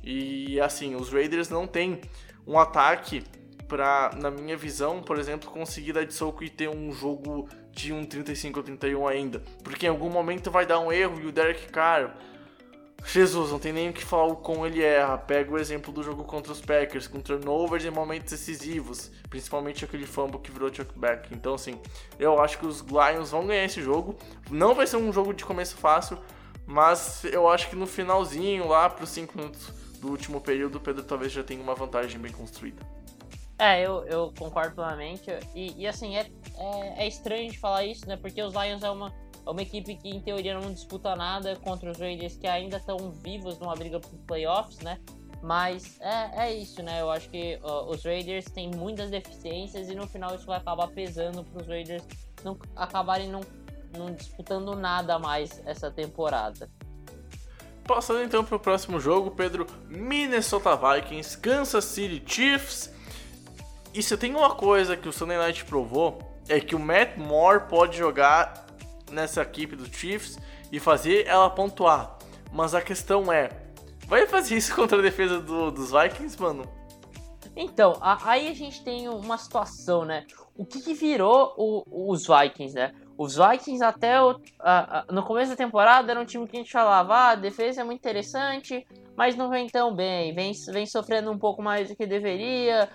E assim, os Raiders não têm um ataque pra, na minha visão, por exemplo, conseguir dar de soco e ter um jogo de um 35 ou 31 ainda. Porque em algum momento vai dar um erro e o Derek Carr. Jesus, não tem nem o que falar o como ele erra. Pega o exemplo do jogo contra os Packers, com turnovers em momentos decisivos, principalmente aquele fumble que virou chuckback. Então, assim, eu acho que os Lions vão ganhar esse jogo. Não vai ser um jogo de começo fácil, mas eu acho que no finalzinho, lá para os 5 minutos do último período, o Pedro talvez já tenha uma vantagem bem construída. É, eu, eu concordo plenamente. E, e, assim, é, é, é estranho de falar isso, né? Porque os Lions é uma, é uma equipe que, em teoria, não disputa nada contra os Raiders que ainda estão vivos numa briga por playoffs, né? Mas é, é isso, né? Eu acho que uh, os Raiders têm muitas deficiências e no final isso vai acabar pesando para os Raiders não acabarem não, não disputando nada mais essa temporada. passando então para o próximo jogo, Pedro, Minnesota Vikings, Kansas City Chiefs. E se tem uma coisa que o Sunday Night provou, é que o Matt Moore pode jogar nessa equipe do Chiefs e fazer ela pontuar. Mas a questão é, vai fazer isso contra a defesa do, dos Vikings, mano? Então, a, aí a gente tem uma situação, né? O que, que virou o, os Vikings, né? Os Vikings até o, a, a, no começo da temporada era um time que a gente falava, ah, a defesa é muito interessante, mas não vem tão bem, vem, vem sofrendo um pouco mais do que deveria.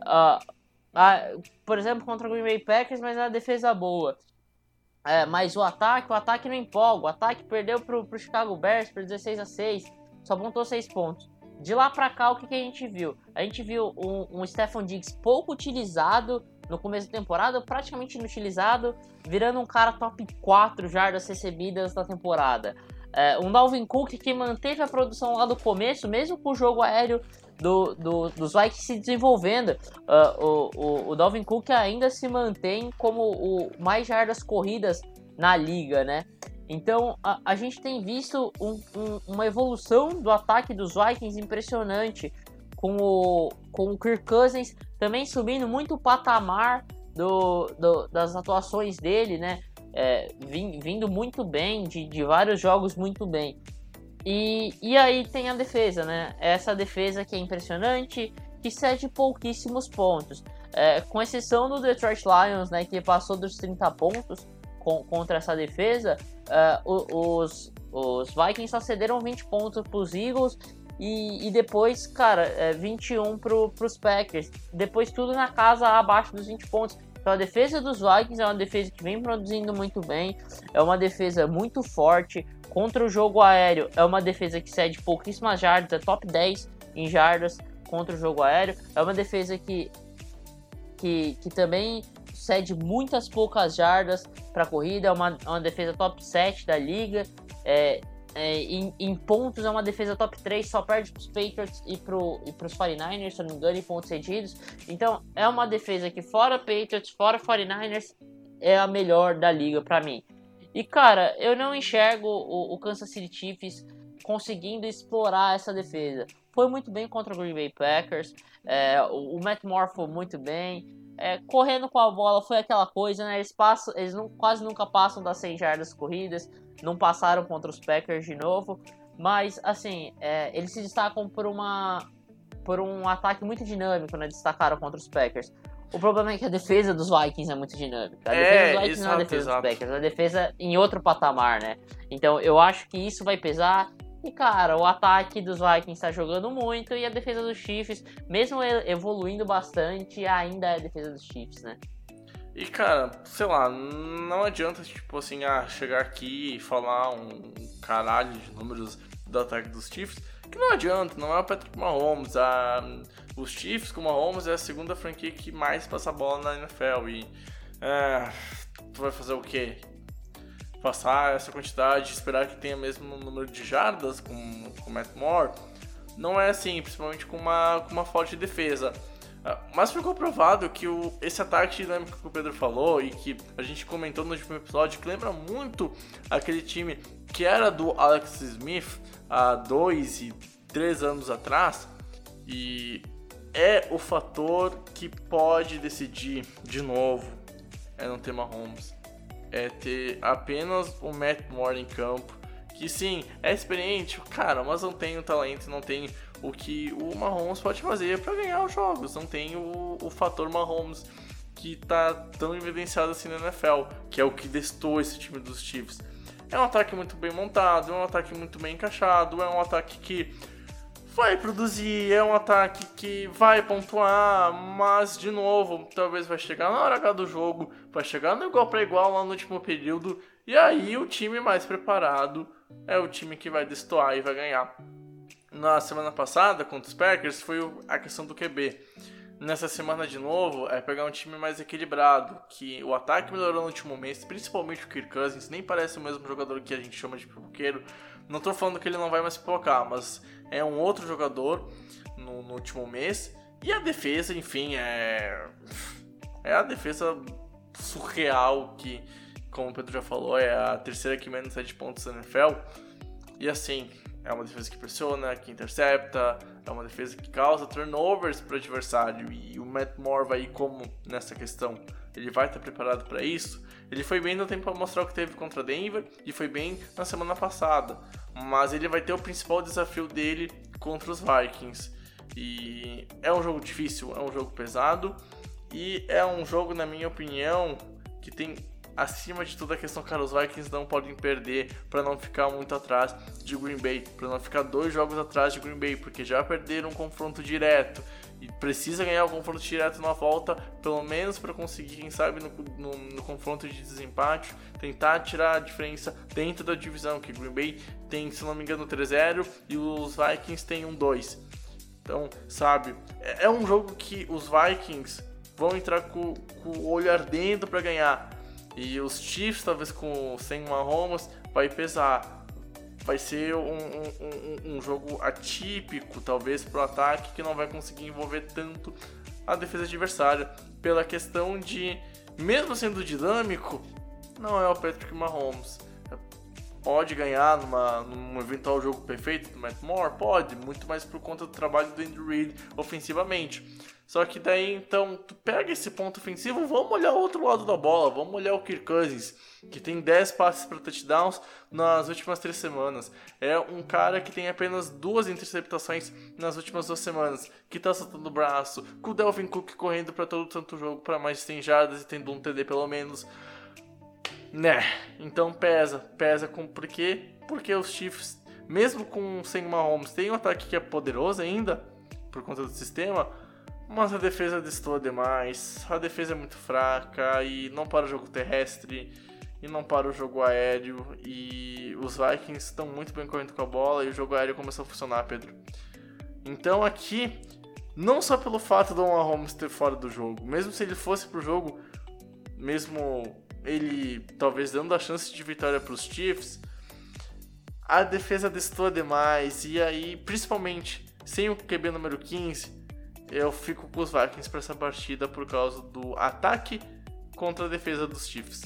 Uh, por exemplo, contra o Green Bay Packers, mas é a defesa boa. É, mas o ataque, o ataque não empolga. O ataque perdeu pro, pro Chicago Bears por 16 a 6, só pontou 6 pontos. De lá pra cá, o que, que a gente viu? A gente viu um, um Stefan Diggs pouco utilizado no começo da temporada, praticamente inutilizado, virando um cara top 4 jardas recebidas da temporada. É, um Dalvin Cook que manteve a produção lá do começo, mesmo com o jogo aéreo do, do, dos Vikings se desenvolvendo. Uh, o, o, o Dalvin Cook ainda se mantém como o mais jardas corridas na liga, né? Então a, a gente tem visto um, um, uma evolução do ataque dos Vikings impressionante, com o, com o Kirk Cousins também subindo muito o patamar do, do das atuações dele, né? É, vindo muito bem, de, de vários jogos muito bem. E, e aí tem a defesa, né? Essa defesa que é impressionante, que cede pouquíssimos pontos. É, com exceção do Detroit Lions, né, que passou dos 30 pontos com, contra essa defesa, é, os, os Vikings só cederam 20 pontos para os Eagles e, e, depois, cara, é 21 para os Packers. Depois tudo na casa abaixo dos 20 pontos. Então a defesa dos Vikings é uma defesa que vem produzindo muito bem, é uma defesa muito forte. Contra o jogo aéreo, é uma defesa que cede pouquíssimas jardas, é top 10 em jardas contra o jogo aéreo. É uma defesa que, que, que também cede muitas poucas jardas para corrida, é uma, uma defesa top 7 da liga. É, é, em, em, pontos é uma defesa top 3, só perde para os Patriots e para os 49ers, se não me engano, em pontos cedidos. Então é uma defesa que, fora Patriots, fora 49ers, é a melhor da liga para mim. E cara, eu não enxergo o, o, Kansas City Chiefs conseguindo explorar essa defesa. Foi muito bem contra o Green Bay Packers, é, o, o Matt Moore foi muito bem. É, correndo com a bola foi aquela coisa, né? Eles, passam, eles não, quase nunca passam das 100 jardas corridas, não passaram contra os Packers de novo. Mas, assim, é, eles se destacam por uma por um ataque muito dinâmico, né? Destacaram contra os Packers. O problema é que a defesa dos Vikings é muito dinâmica. A defesa é, dos Vikings exato, não é a defesa exato. dos Packers, é a defesa em outro patamar, né? Então eu acho que isso vai pesar. E cara, o ataque dos Vikings está jogando muito e a defesa dos Chiefs, mesmo evoluindo bastante, ainda é a defesa dos Chiefs, né? E cara, sei lá, não adianta tipo assim, ah, chegar aqui e falar um caralho de números do ataque dos Chiefs, que não adianta, não é o Patrick Mahomes, a os Chiefs com o Mahomes é a segunda franquia que mais passa a bola na NFL e é, tu vai fazer o quê? Passar essa quantidade, esperar que tenha mesmo número de jardas com o Matt Moore? Não é assim, principalmente com uma, com uma forte defesa. Ah, mas ficou provado que o, esse ataque dinâmico que o Pedro falou e que a gente comentou no último episódio, que lembra muito aquele time que era do Alex Smith há dois e três anos atrás, e é o fator que pode decidir de novo. É não ter Mahomes. É ter apenas o Matt Moore em campo. Que sim, é experiente, cara, mas não tem o talento, não tem o que o Mahomes pode fazer para ganhar os jogos. Não tem o, o fator Mahomes que tá tão evidenciado assim na NFL, que é o que destou esse time dos Chiefs. É um ataque muito bem montado, é um ataque muito bem encaixado, é um ataque que vai produzir, é um ataque que vai pontuar, mas de novo, talvez vai chegar na hora H do jogo, vai chegar no igual para igual lá no último período, e aí o time mais preparado é o time que vai destoar e vai ganhar. Na semana passada, contra os Packers, foi a questão do QB. Nessa semana de novo, é pegar um time mais equilibrado, que o ataque melhorou no último mês, principalmente o Kirk Cousins, nem parece o mesmo jogador que a gente chama de pipoqueiro. Não tô falando que ele não vai mais pipocar, mas é um outro jogador no, no último mês. E a defesa, enfim, é. É a defesa surreal que, como o Pedro já falou, é a terceira que menos 7 pontos da NFL. E assim, É uma defesa que pressiona, que intercepta, é uma defesa que causa turnovers para o adversário. E o Matt Moore vai ir como nessa questão? Ele vai estar preparado para isso? Ele foi bem no tempo para mostrar o que teve contra Denver e foi bem na semana passada. Mas ele vai ter o principal desafio dele contra os Vikings. E é um jogo difícil, é um jogo pesado e é um jogo, na minha opinião, que tem acima de tudo a questão que os Vikings não podem perder para não ficar muito atrás de Green Bay, para não ficar dois jogos atrás de Green Bay, porque já perderam um confronto direto e precisa ganhar o confronto direto na volta, pelo menos para conseguir, quem sabe, no, no, no, confronto de desempate, tentar tirar a diferença dentro da divisão, que Green Bay tem, se não me engano, 3-0 e os Vikings têm um 2. Então, sabe, é, é um jogo que os Vikings vão entrar com, com o olho ardendo para ganhar. E os Chiefs, talvez com sem Mahomes, vai pesar. Vai ser um, um, um, um jogo atípico, talvez, para o ataque, que não vai conseguir envolver tanto a defesa adversária. Pela questão de, mesmo sendo dinâmico, não é o Patrick Mahomes. Pode ganhar numa, num eventual jogo perfeito do Matt Moore? Pode, muito mais por conta do trabalho do Andrew Reid ofensivamente. Só que daí, então, tu pega esse ponto ofensivo, vamos olhar o outro lado da bola, vamos olhar o Kirk Cousins, que tem 10 passes para touchdowns nas últimas três semanas. É um cara que tem apenas duas interceptações nas últimas duas semanas, que tá soltando o braço, com o Delvin Cook correndo para todo o santo jogo para mais de 100 jardas e tendo um TD pelo menos. Né, então pesa, pesa com por quê? Porque os Chiefs, mesmo com sem Mahomes, tem um ataque que é poderoso ainda, por conta do sistema, mas a defesa destoa demais, a defesa é muito fraca e não para o jogo terrestre e não para o jogo aéreo e os Vikings estão muito bem correndo com a bola e o jogo aéreo começou a funcionar, Pedro. Então aqui, não só pelo fato do Mahomes ter fora do jogo, mesmo se ele fosse pro jogo, mesmo ele talvez dando a chance de vitória para os Chiefs, a defesa destoa demais e aí, principalmente sem o QB número 15, eu fico com os Vikings para essa partida por causa do ataque contra a defesa dos Chiefs.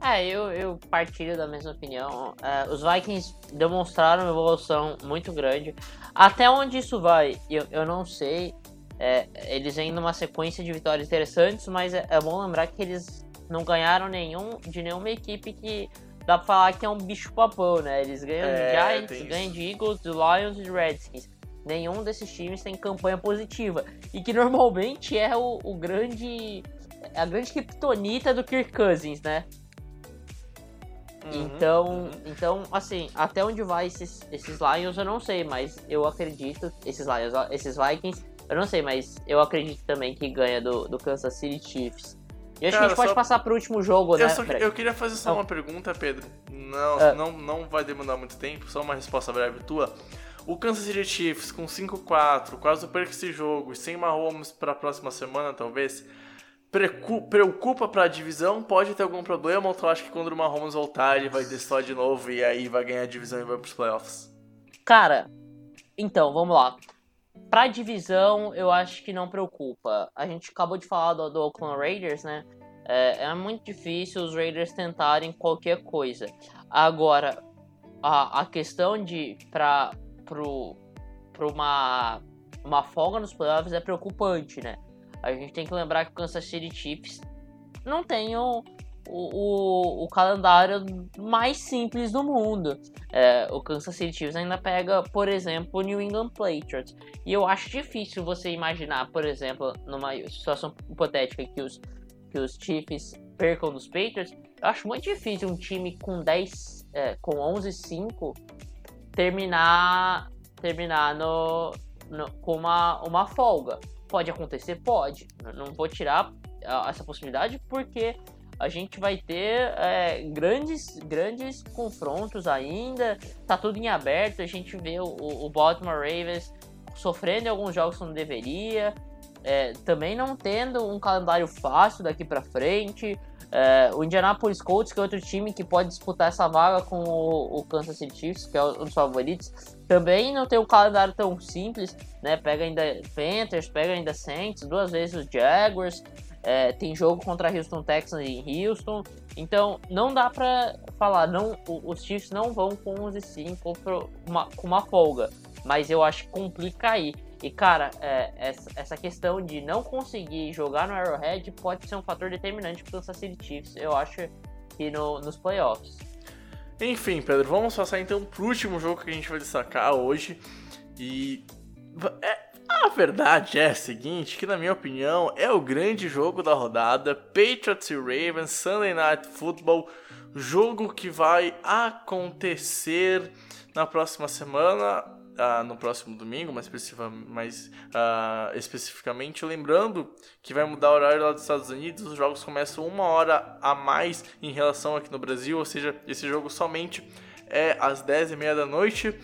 É, eu, eu partilho da mesma opinião. É, os Vikings demonstraram uma evolução muito grande. Até onde isso vai, eu, eu não sei. É, eles vêm numa sequência de vitórias interessantes, mas é, é, bom lembrar que eles não ganharam nenhum de nenhuma equipe que dá pra falar que é um bicho papão, né? Eles ganham de é, Giants, ganham de Eagles, de Lions e de Redskins nenhum desses times tem campanha positiva. E que normalmente é o, o grande. a grande criptonita do Kirk Cousins, né? Uhum, então, uhum. então, assim, até onde vai esses, esses Lions eu não sei, mas eu acredito. Esses Lions, esses Vikings, eu não sei, mas eu acredito também que ganha do, do Kansas City Chiefs. E acho Cara, que a gente pode só... passar pro último jogo, eu né? Só, eu queria fazer só não. uma pergunta, Pedro. Não, uh. não, não vai demandar muito tempo, só uma resposta breve tua. O Kansas City Chiefs com 5-4, quase perca esse jogo e sem Mahomes para a próxima semana, talvez, preocupa para a divisão? Pode ter algum problema ou tu acha que quando o Mahomes voltar ele vai destoar de novo e aí vai ganhar a divisão e vai para os playoffs? Cara, então, vamos lá. Pra divisão, eu acho que não preocupa. A gente acabou de falar do, do Oakland Raiders, né? É, é muito difícil os Raiders tentarem qualquer coisa. Agora, a, a questão de para para uma, uma folga nos playoffs é preocupante, né? A gente tem que lembrar que o Kansas City Chiefs não tem o, o, calendário mais simples do mundo. É, o Kansas City Chiefs ainda pega, por exemplo, o New England Patriots. E eu acho difícil você imaginar, por exemplo, numa situação hipotética que os, que os Chiefs percam dos Patriots. Eu acho muito difícil um time com 10, é, com 11-5 terminar terminar no, no, com uma, uma folga. Pode acontecer? Pode. Não vou tirar essa possibilidade porque a gente vai ter é, grandes, grandes confrontos ainda. Tá tudo em aberto. A gente vê o, o Baltimore Ravens sofrendo alguns jogos que não deveria. É, também não tendo um calendário fácil daqui para frente. É, o Indianapolis Colts, que é outro time que pode disputar essa vaga com o, o Kansas City Chiefs, que é um dos favoritos, também não tem um calendário tão simples, né? Pega ainda Panthers, pega ainda Saints, duas vezes os Jaguars. É, tem jogo contra Houston Texans em Houston. Então, não dá pra falar, não, os Chiefs não vão com 11 5 com uma, folga. Mas eu acho que complica aí. E, cara, é, essa, essa, questão de não conseguir jogar no Arrowhead pode ser um fator determinante para o Kansas City Chiefs, eu acho, que no, nos playoffs. Enfim, Pedro, vamos passar então pro último jogo que a gente vai destacar hoje. E é, a verdade é a seguinte, que na minha opinião é o grande jogo da rodada, Patriots e Ravens, Sunday Night Football, jogo que vai acontecer na próxima semana, uh, no próximo domingo, mais, mais uh, especificamente, lembrando que vai mudar o horário lá dos Estados Unidos, os jogos começam uma hora a mais em relação aqui no Brasil, ou seja, esse jogo somente é às 10h30 da noite.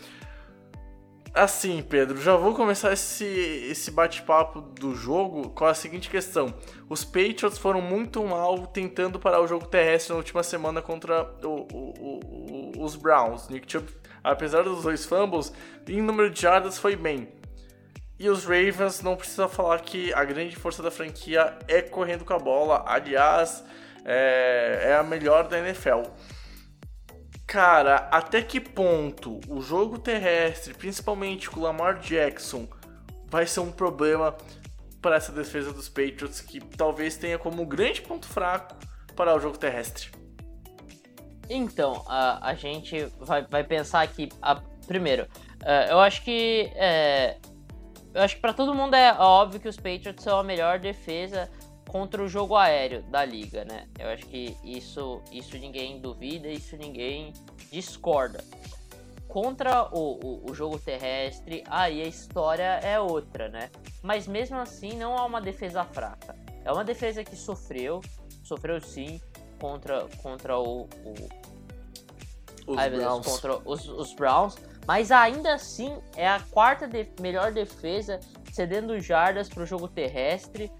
Assim, Pedro, já vou começar esse, esse bate-papo do jogo com a seguinte questão. Os Patriots foram muito mal tentando parar o jogo terrestre na última semana contra o, o, o, os Browns. Nick Chubb, apesar dos dois fumbles, em número de jardas foi bem. E os Ravens, não precisa falar que a grande força da franquia é correndo com a bola. Aliás, é, é a melhor da NFL. Cara, até que ponto o jogo terrestre, principalmente com o Lamar Jackson, vai ser um problema para essa defesa dos Patriots que talvez tenha como grande ponto fraco para o jogo terrestre? Então, a, a gente vai, vai pensar aqui. A, primeiro, uh, eu acho que. É, eu acho que para todo mundo é óbvio que os Patriots são a melhor defesa contra o jogo aéreo da liga, né? Eu acho que isso, isso ninguém duvida, isso ninguém discorda. Contra o, o, o, jogo terrestre, aí a história é outra, né? Mas mesmo assim, não há uma defesa fraca. É uma defesa que sofreu, sofreu sim contra, contra o, o os, Ai, Browns. Deus, contra os, os, Browns, mas ainda assim é a quarta de, melhor defesa cedendo jardas para o jogo terrestre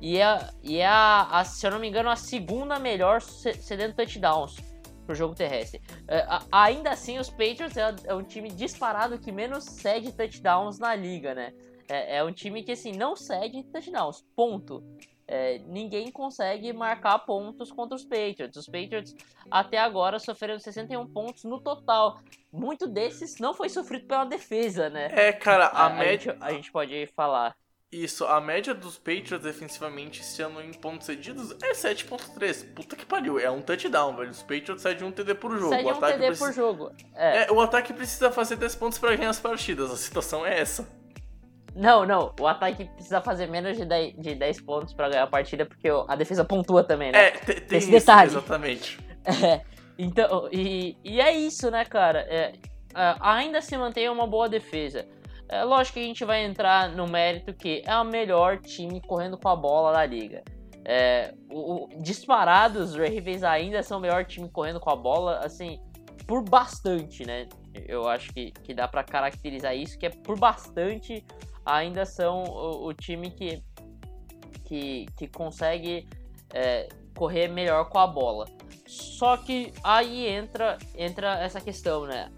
e é, e é a, a, se eu não me engano, a segunda melhor cedendo touchdowns pro jogo terrestre. É, a, ainda assim, os Patriots é, é, um time disparado que menos cede touchdowns na liga, né? É, é um time que, assim, não cede touchdowns, ponto. É, ninguém consegue marcar pontos contra os Patriots. Os Patriots até agora sofreram 61 pontos no total. Muito desses não foi sofrido pela defesa, né? É, cara, a, a média. Gente, a gente pode falar. Isso, a média dos Patriots defensivamente esse ano em pontos cedidos é 7.3. Puta que pariu, é um touchdown, velho. Os Patriots cedem um TD por jogo. Cede um TD precisa... por jogo. É. é. o ataque precisa fazer 10 pontos para ganhar as partidas. A situação é essa. Não, não. O ataque precisa fazer menos de 10, de 10 pontos para ganhar a partida, porque a defesa pontua também, né? É, tem, tem esse isso, detalhe. Exatamente. É, então, e, e é isso, né, cara? É, é ainda se mantém uma boa defesa. É lógico que a gente vai entrar no mérito que é o melhor time correndo com a bola da liga. É, o, o, disparado, os Ravens ainda são o melhor time correndo com a bola, assim, por bastante, né? Eu acho que, que dá para caracterizar isso, que é por bastante ainda são o, o time que, que, que consegue é, correr melhor com a bola. Só que aí entra, entra essa questão, né?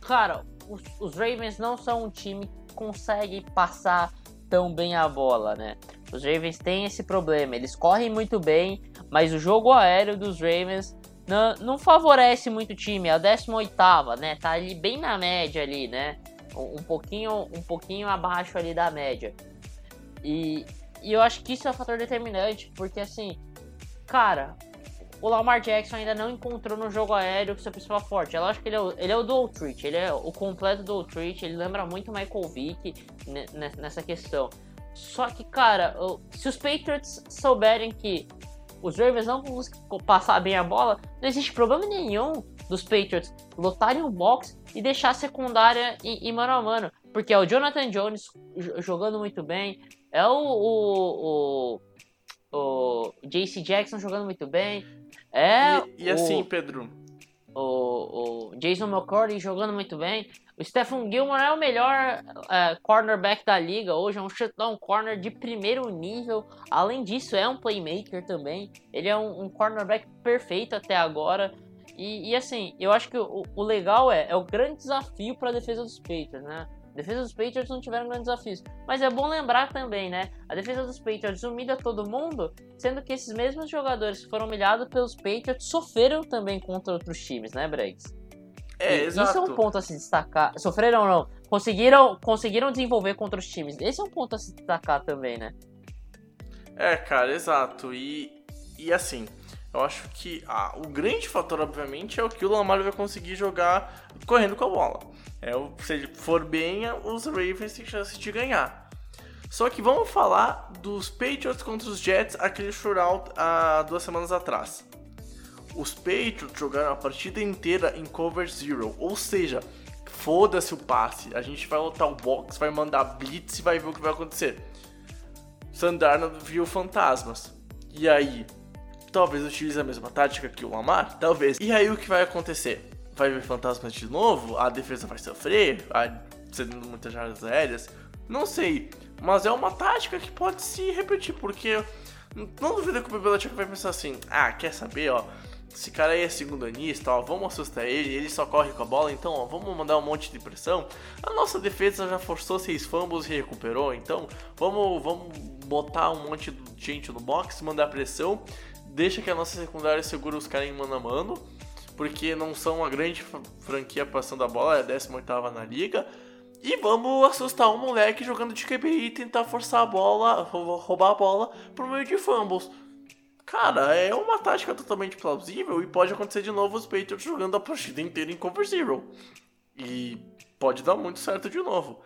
Cara, os, os Ravens não são um time que consegue passar tão bem a bola, né? Os Ravens têm esse problema, eles correm muito bem, mas o jogo aéreo dos Ravens não, não favorece muito o time, é a 18 né? Tá ali bem na média ali, né? Um pouquinho, um pouquinho abaixo ali da média. E, e eu acho que isso é um fator determinante, porque assim, cara, o Lamar Jackson ainda não encontrou no jogo aéreo que seu principal forte. Eu acho que ele é o, ele é o dual treat, ele é o completo dual treat, ele lembra muito Michael Vick nessa questão. Só que, cara, se os Patriots souberem que os Ravens não vão passar bem a bola, não existe problema nenhum dos Patriots lotarem o box e deixar a secundária em, em mano a mano. Porque é o Jonathan Jones jogando muito bem, é o, o, o, o JC Jackson jogando muito bem, é. E, e assim, Pedro. O, o Jason McCourty jogando muito bem. O Stephen Gilmore é o melhor uh, cornerback da liga hoje, é um shutdown corner de primeiro nível. Além disso, é um playmaker também. Ele é um, um cornerback perfeito até agora. E, e, assim, eu acho que o, o legal é, é o grande desafio para a defesa dos Patriots, né? A defesa dos Patriots não tiveram grandes desafios. Mas é bom lembrar também, né? A defesa dos Patriots humilha todo mundo, sendo que esses mesmos jogadores que foram humilhados pelos Patriots sofreram também contra outros times, né, Bregs? É, E exato. Isso é um ponto a se destacar. Sofreram ou não? Conseguiram, conseguiram desenvolver contra os times. Esse é um ponto a se destacar também, né? É, cara, exato. E, e assim, eu acho que ah, o grande fator, obviamente, é o que o Lamar vai conseguir jogar correndo com a bola. É, se for bem, os Ravens têm chance de ganhar. Só que vamos falar dos Patriots contra os Jets, aquele shootout há duas semanas atrás. Os Patriots jogaram a partida inteira em cover zero, ou seja, foda-se o passe. A gente vai lotar o box, vai mandar blitz e vai ver o que vai acontecer. Sandarnold viu fantasmas. E aí, talvez utilize a mesma tática que o Lamar? Talvez. E aí o que vai acontecer? Vai ver fantasmas de novo? A defesa vai sofrer? Cedendo muitas jardas aéreas? Não sei. Mas é uma tática que pode se repetir, porque não duvido que o Belichick vai pensar assim, ah, quer saber, ó, esse cara aí é segundo anista, ó, vamos assustar ele, ele só corre com a bola, então, ó, vamos mandar um monte de pressão. A nossa defesa já forçou seis fumbles e recuperou, então vamos, vamos botar um monte de gente no box, mandar pressão, deixa que a nossa secundária segura os caras em mano a mano, porque não são uma grande franquia passando a bola, é a 18ª na liga. E vamos assustar um moleque jogando de QB e tentar forçar a bola, rou- roubar a bola por meio de fumbles. Cara, é uma tática totalmente plausível e pode acontecer de novo os Patriots jogando a partida inteira zero. E pode dar muito certo de novo.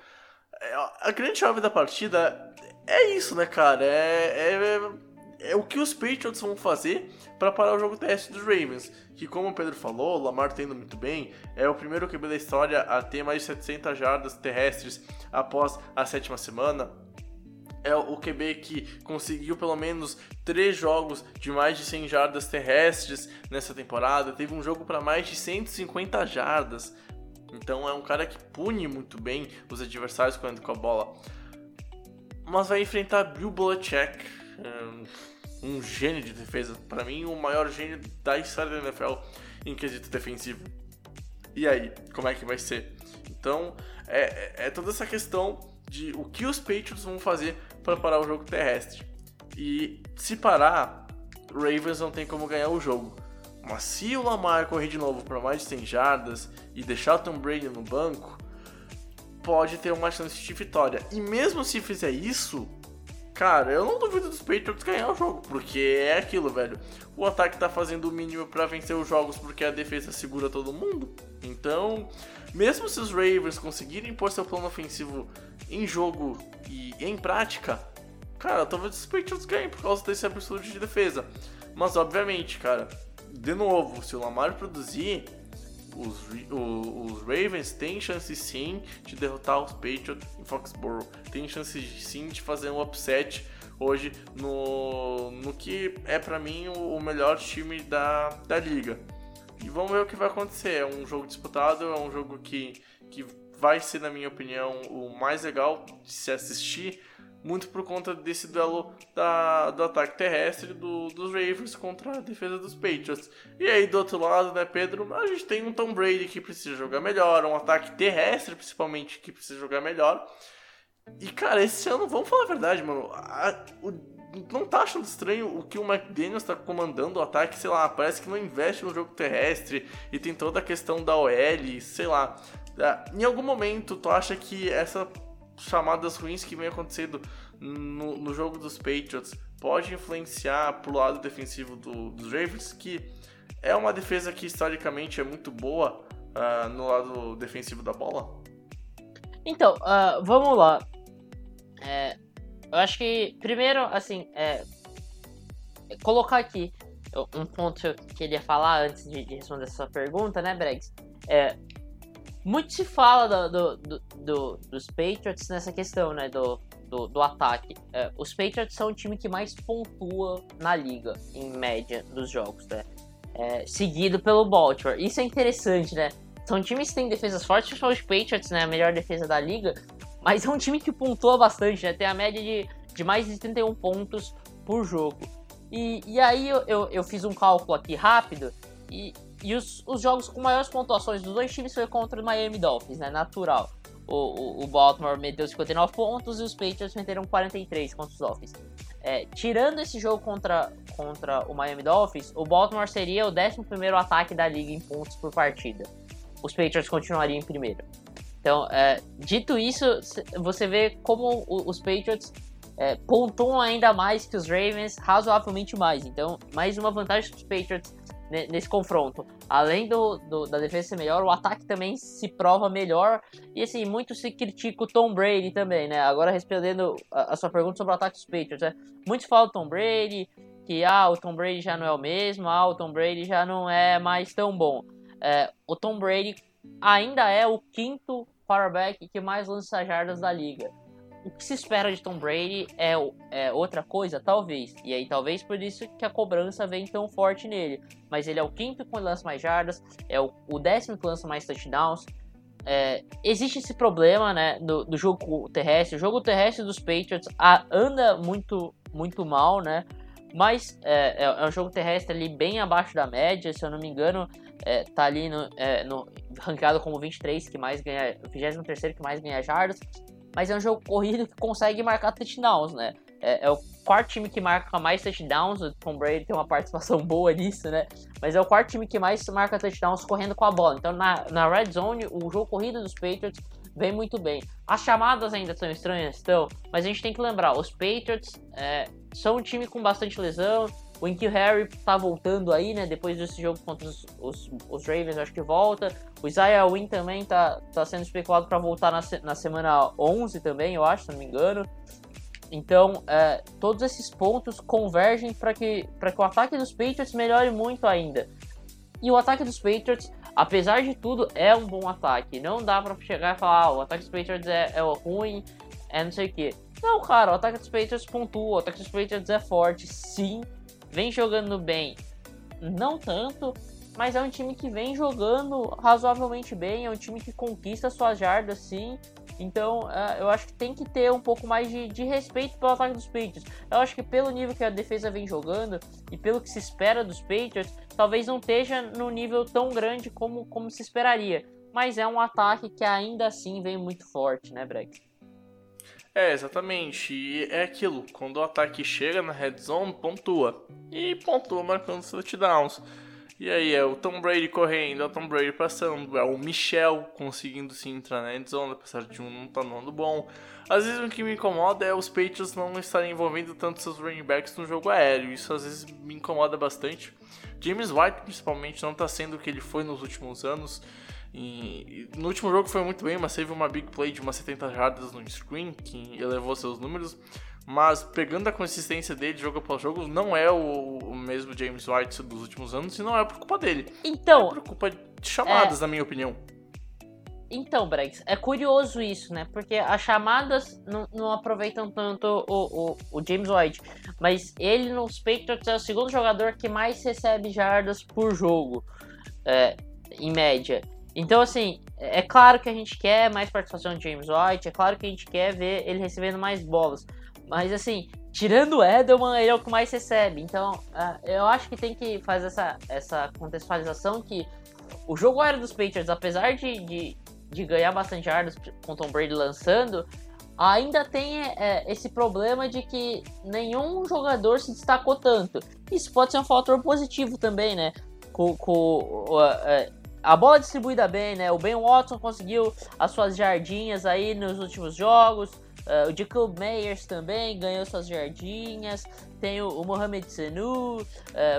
É, A grande chave da partida é isso, né, cara? É, é, é o que os Patriots vão fazer para parar o jogo terrestre dos Ravens. Que, como o Pedro falou, o Lamar tá indo muito bem. É o primeiro QB da história a ter mais de 700 jardas terrestres após a sétima semana é o QB que conseguiu pelo menos três jogos de mais de 100 jardas terrestres nessa temporada. Teve um jogo para mais de 150 jardas. Então é um cara que pune muito bem os adversários correndo com a bola. Mas vai enfrentar Bill Belichick, um- um gênio de defesa. Para mim, o maior gênio da história da NFL em quesito defensivo. E aí, como é que vai ser? Então, é, é- é toda essa questão de o que os Patriots vão fazer para parar o jogo terrestre. E se parar, Ravens não tem como ganhar o jogo. Mas se o Lamar correr de novo para mais de 100 jardas e deixar o Tom Brady no banco, pode ter uma chance de vitória. E mesmo se fizer isso, cara, eu não duvido dos Patriots ganhar o jogo, porque é aquilo, velho. O ataque tá fazendo o mínimo para vencer os jogos porque a defesa segura todo mundo. Então, mesmo se os Ravens conseguirem pôr seu plano ofensivo em jogo e em prática, cara, talvez os Patriots ganhem por causa desse absurdo de defesa. Mas, obviamente, cara, de novo, se o Lamar produzir, os, os Ravens têm chance sim de derrotar os Patriots em Foxborough. Tem chance sim de fazer um upset hoje no, no que é pra mim o, o melhor time da, da liga. E vamos ver o que vai acontecer. É um jogo disputado, é um jogo que, que vai ser, na minha opinião, o mais legal de se assistir. Muito por conta desse duelo da, do ataque terrestre do- dos Ravens contra a defesa dos Patriots. E aí, do outro lado, né, Pedro? A gente tem um Tom Brady que precisa jogar melhor, um ataque terrestre, principalmente, que precisa jogar melhor. E, cara, esse ano, vamos falar a verdade, mano. a- o- não tá achando estranho o que o McDaniels tá comandando o ataque, sei lá, parece que não investe no jogo terrestre e tem toda a questão da OL, sei lá. Ah, Em algum momento, tu acha que essas chamadas ruins que vem acontecendo no, no jogo dos Patriots pode influenciar pro lado defensivo do- dos Ravens, que é uma defesa que historicamente é muito boa ah, no lado defensivo da bola? Então, ah, vamos lá. É, eu acho que, primeiro, assim, é, colocar aqui um ponto que eu queria falar antes de, de responder essa pergunta, né, Bregs? É, muito se fala do, do- do- do- dos Patriots nessa questão, né, do, do, do ataque. É, os Patriots são o time que mais pontua na liga, em média, dos jogos, né? É, seguido pelo Baltimore. Isso é interessante, né? São times que têm defesas fortes, principalmente os Patriots, né? A melhor defesa da liga. Mas é um time que pontua bastante, né? Tem a média de, de mais de 31 pontos por jogo. E, e aí eu, eu, eu fiz um cálculo aqui rápido. E, e os, os jogos com maiores pontuações dos dois times foi contra o Miami Dolphins, né? Natural. o, o, o Baltimore meteu 59 pontos e os Patriots meteram 43 contra os Dolphins. É, tirando esse jogo contra, contra o Miami Dolphins, o Baltimore seria o 11 ataque da liga em pontos por partida. Os Patriots continuariam em primeiro. Então, é, dito isso, você vê como os Patriots é, pontuam ainda mais que os Ravens, razoavelmente mais. Então, mais uma vantagem dos Patriots nesse confronto. Além do, do, da defesa ser melhor, o ataque também se prova melhor. E assim, muito se critica o Tom Brady também, né? Agora respondendo a, a sua pergunta sobre o ataque dos Patriots, né? Muitos falam Tom Brady, que ah, o Tom Brady já não é o mesmo, ah, o Tom Brady já não é mais tão bom. É, o Tom Brady ainda é o quinto quarterback que mais lança jardas da liga o que se espera de Tom Brady é, é, outra coisa? Talvez. E aí, talvez por isso que a cobrança vem tão forte nele. Mas ele é o quinto que lança mais jardas, é o, o décimo que lança mais touchdowns. É, existe esse problema né, do, do, jogo terrestre. O jogo terrestre dos Patriots a, anda muito, muito mal, né? Mas é, é, é, um jogo terrestre ali bem abaixo da média, se eu não me engano, é, tá ali no, é, no ranqueado como 23 que mais ganha, 23 que mais ganha jardas mas é um jogo corrido que consegue marcar touchdowns, né? É, é, o quarto time que marca mais touchdowns, o Tom Brady tem uma participação boa nisso, né? Mas é o quarto time que mais marca touchdowns correndo com a bola. Então na, na red zone, o jogo corrido dos Patriots vem muito bem. As chamadas ainda são estranhas, estão, mas a gente tem que lembrar, os Patriots é, são um time com bastante lesão, o Inkil Harry tá voltando aí, né? Depois desse jogo contra os, os, os Ravens, acho que volta. O Isaiah Wynn também tá, tá sendo especulado para voltar na, na semana 11 também, eu acho, se não me engano. Então, é, todos esses pontos convergem para que, que o ataque dos Patriots melhore muito ainda. E o ataque dos Patriots, apesar de tudo, é um bom ataque. Não dá para chegar e falar, ah, o ataque dos Patriots é, é ruim, é não sei o que. Não, cara, o ataque dos Patriots pontua, o ataque dos Patriots é forte, sim, vem jogando bem, não tanto, mas é um time que vem jogando razoavelmente bem, é um time que conquista suas jardas sim. Então uh, eu acho que tem que ter um pouco mais de, de, respeito pelo ataque dos Patriots. Eu acho que pelo nível que a defesa vem jogando e pelo que se espera dos Patriots, talvez não esteja no nível tão grande como, como se esperaria. Mas é um ataque que ainda assim vem muito forte, né, Breck? É, exatamente. E é aquilo, quando o ataque chega na red zone, pontua. E pontua marcando os touchdowns. E aí é o Tom Brady correndo, é o Tom Brady passando, é o Michel conseguindo se entrar na red zone, apesar de um não estar tá no bom. Às vezes o que me incomoda é os Patriots não estarem envolvendo tanto seus running backs no jogo aéreo. Isso às vezes me incomoda bastante. James White, principalmente, não está sendo o que ele foi nos últimos anos. E, no último jogo foi muito bem, mas teve uma big play de umas 70 jardas no screen que elevou seus números. Mas pegando a consistência dele jogo após jogo, não é o, o, mesmo James White dos últimos anos e não é por culpa dele. Então. É por culpa de chamadas, é... na minha opinião. Então, Brex, é curioso isso, né? Porque as chamadas não, não aproveitam tanto o, o, o, James White. Mas ele nos Patriots é o segundo jogador que mais recebe jardas por jogo, é, em média. Então, assim, é claro que a gente quer mais participação de James White, é claro que a gente quer ver ele recebendo mais bolas. Mas, assim, tirando o Edelman, ele é o que mais recebe. Então, uh, eu acho que tem que fazer essa, essa contextualização que o jogo aéreo dos Patriots, apesar de, de, de ganhar bastante yardas com Tom Brady lançando, ainda tem é, esse problema de que nenhum jogador se destacou tanto. Isso pode ser um fator positivo também, né? Com, com uh, a bola distribuída bem, né? O Ben Watson conseguiu as suas jardinhas aí nos últimos jogos. Uh, o Jacob Meyers também ganhou suas jardinhas. Tem o, o Mohamed Senu. Uh,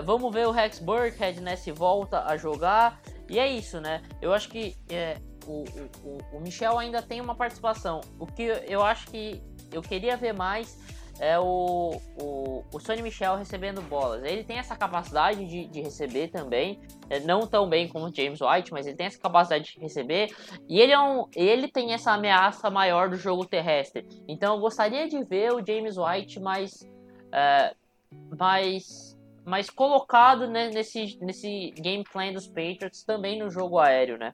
vamos ver o Rex Burkhead, né? Se volta a jogar. E é isso, né? Eu acho que é, o, o, o Michel ainda tem uma participação. O que eu acho que eu queria ver mais é o, o, o Sonny Michel recebendo bolas. Ele tem essa capacidade de, de receber também, é, não tão bem como o James White, mas ele tem essa capacidade de receber e ele, é um, ele tem essa ameaça maior do jogo terrestre. Então eu gostaria de ver o James White mais, é, mais, mais colocado né, nesse, nesse game plan dos Patriots também no jogo aéreo, né?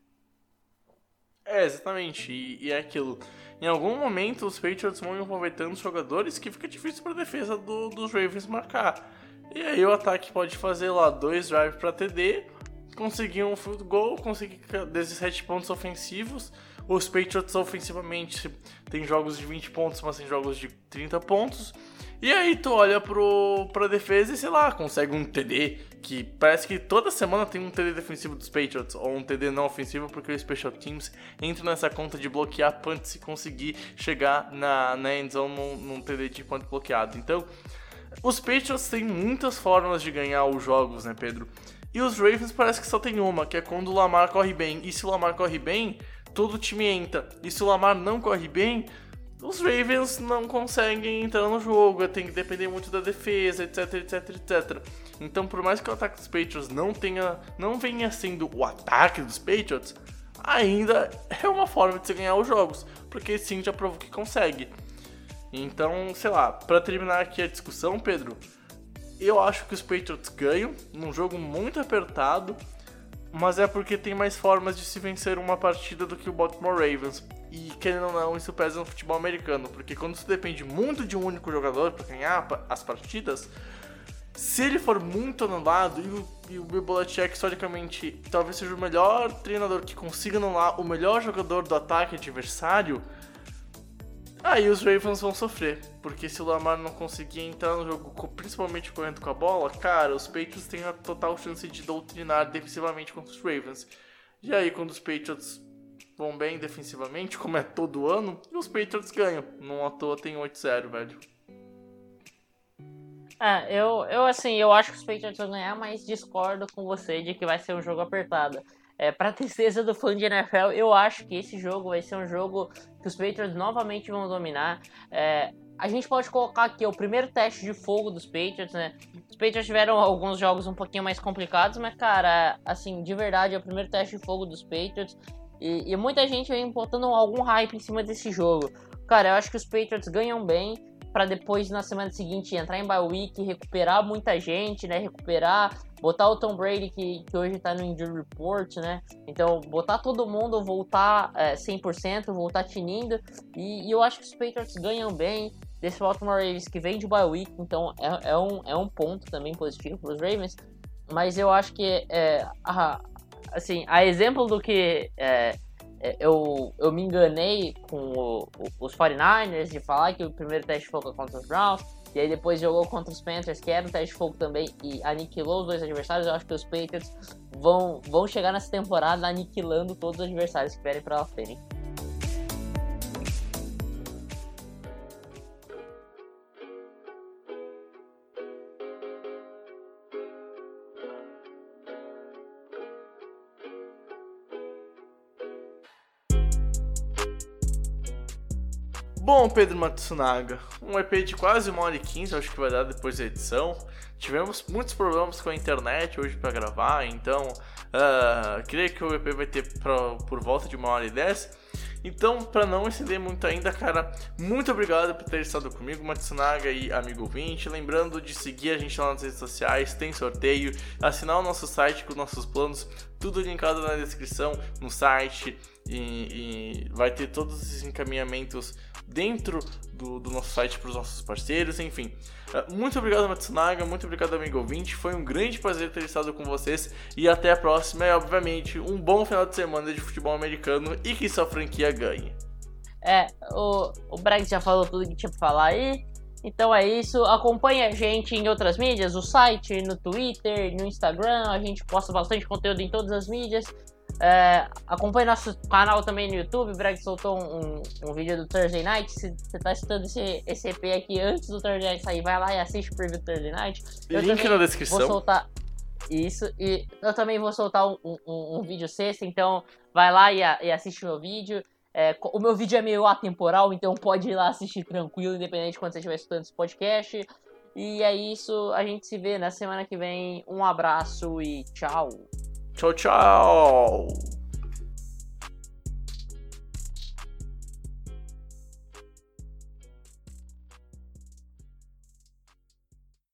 É, exatamente. E, e é aquilo em algum momento os Patriots vão envolver tantos jogadores que fica difícil para a defesa do, dos Ravens marcar. E aí o ataque pode fazer lá dois drives para TD, conseguir um field goal, conseguir 17 pontos ofensivos, Os Patriots ofensivamente tem jogos de 20 pontos, mas tem jogos de 30 pontos. E aí tu olha pro, pra defesa e sei lá, consegue um TD, que parece que toda semana tem um TD defensivo dos Patriots, ou um TD não ofensivo, porque o Special Teams entra nessa conta de bloquear punts e conseguir chegar na, na endzone num, num TD de punt bloqueado. Então, os Patriots têm muitas formas de ganhar os jogos, né, Pedro? E os Ravens parece que só tem uma, que é quando o Lamar corre bem. E se o Lamar corre bem, todo o time entra. E se o Lamar não corre bem, os Ravens não conseguem entrar no jogo, tem que depender muito da defesa, etc, etc, etc. Então, por mais que o ataque dos Patriots não tenha, não venha sendo o ataque dos Patriots, ainda é uma forma de se ganhar os jogos, porque sim já provou que consegue. Então, sei lá, para terminar aqui a discussão, Pedro, eu acho que os Patriots ganham num jogo muito apertado, mas é porque tem mais formas de se vencer uma partida do que o Baltimore Ravens. E querendo ou não, isso pesa no futebol americano, porque quando você depende muito de um único jogador para ganhar as partidas, se ele for muito anulado, e o, e o Bill Belichick, historicamente, talvez seja o melhor treinador que consiga anular o melhor jogador do ataque adversário, aí os Ravens vão sofrer. Porque se o Lamar não conseguir entrar no jogo, principalmente correndo com a bola, cara, os Patriots têm a total chance de doutrinar defensivamente contra os Ravens. E aí, quando os Patriots vão bem defensivamente, como é todo ano, e os Patriots ganham. Não à toa tem 8-0, velho. É, eu, eu assim, eu acho que os Patriots vão ganhar, mas discordo com você de que vai ser um jogo apertado. É, pra tristeza do fã de NFL, eu acho que esse jogo vai ser um jogo que os Patriots novamente vão dominar. É, a gente pode colocar aqui o primeiro teste de fogo dos Patriots, né? Os Patriots tiveram alguns jogos um pouquinho mais complicados, mas, cara, assim, de verdade, é o primeiro teste de fogo dos Patriots. E, e, muita gente vem botando algum hype em cima desse jogo. Cara, eu acho que os Patriots ganham bem para depois na semana seguinte entrar em bye week, recuperar muita gente, né? Recuperar, botar o Tom Brady que, que hoje tá no injury report, né? Então, botar todo mundo, voltar é, 100%, voltar tinindo. E, e, eu acho que os Patriots ganham bem desse Baltimore Ravens que vem de bye week, então é, é, um, é um ponto também positivo para os Ravens. Mas eu acho que é, a, assim, a exemplo do que é, é, eu, eu me enganei com o, os 49ers de falar que o primeiro teste de fogo é contra os Browns, e aí depois jogou contra os Panthers, que era um teste de fogo também, e aniquilou os dois adversários. Eu acho que os Patriots vão, vão chegar nessa temporada aniquilando todos os adversários que vierem para elas Bom, Pedro Matsunaga, um EP de quase uma hora e quinze, acho que vai dar depois da edição. Tivemos muitos problemas com a internet hoje para gravar, então uh, creio que o EP vai ter pra, por volta de uma hora e dez. Então, para não exceder muito ainda, cara, muito obrigado por ter estado comigo, Matsunaga e amigo 20. Lembrando de seguir a gente lá nas redes sociais, tem sorteio, assinar o nosso site com nossos planos, tudo linkado na descrição, no site, e, e vai ter todos os encaminhamentos dentro do, do nosso site para os nossos parceiros, enfim. Uh, muito obrigado, Matsunaga, muito obrigado, amigo ouvinte. Foi um grande prazer ter estado com vocês e até a próxima. E, obviamente, um bom final de semana de futebol americano e que sua franquia ganhe. É, o, o já falou tudo que tinha para falar aí. Então é isso. Acompanhe a gente em outras mídias, o site, no Twitter, no Instagram. A gente posta bastante conteúdo em todas as mídias. É, acompanhe nosso canal também no YouTube. O Breg soltou um, um, vídeo do Thursday Night. Se você está assistindo esse, esse EP aqui antes do Thursday Night sair, vai lá e assiste o preview do Thursday Night. Eu Link na descrição. Vou soltar isso. E eu também vou soltar um, um, um vídeo sexta, então vai lá e, e assiste o meu vídeo. É, o meu vídeo é meio atemporal, então pode ir lá assistir tranquilo, independente de quando você estiver escutando esse podcast. E é isso, a gente se vê na semana que vem. Um abraço e tchau! Tchau, tchau!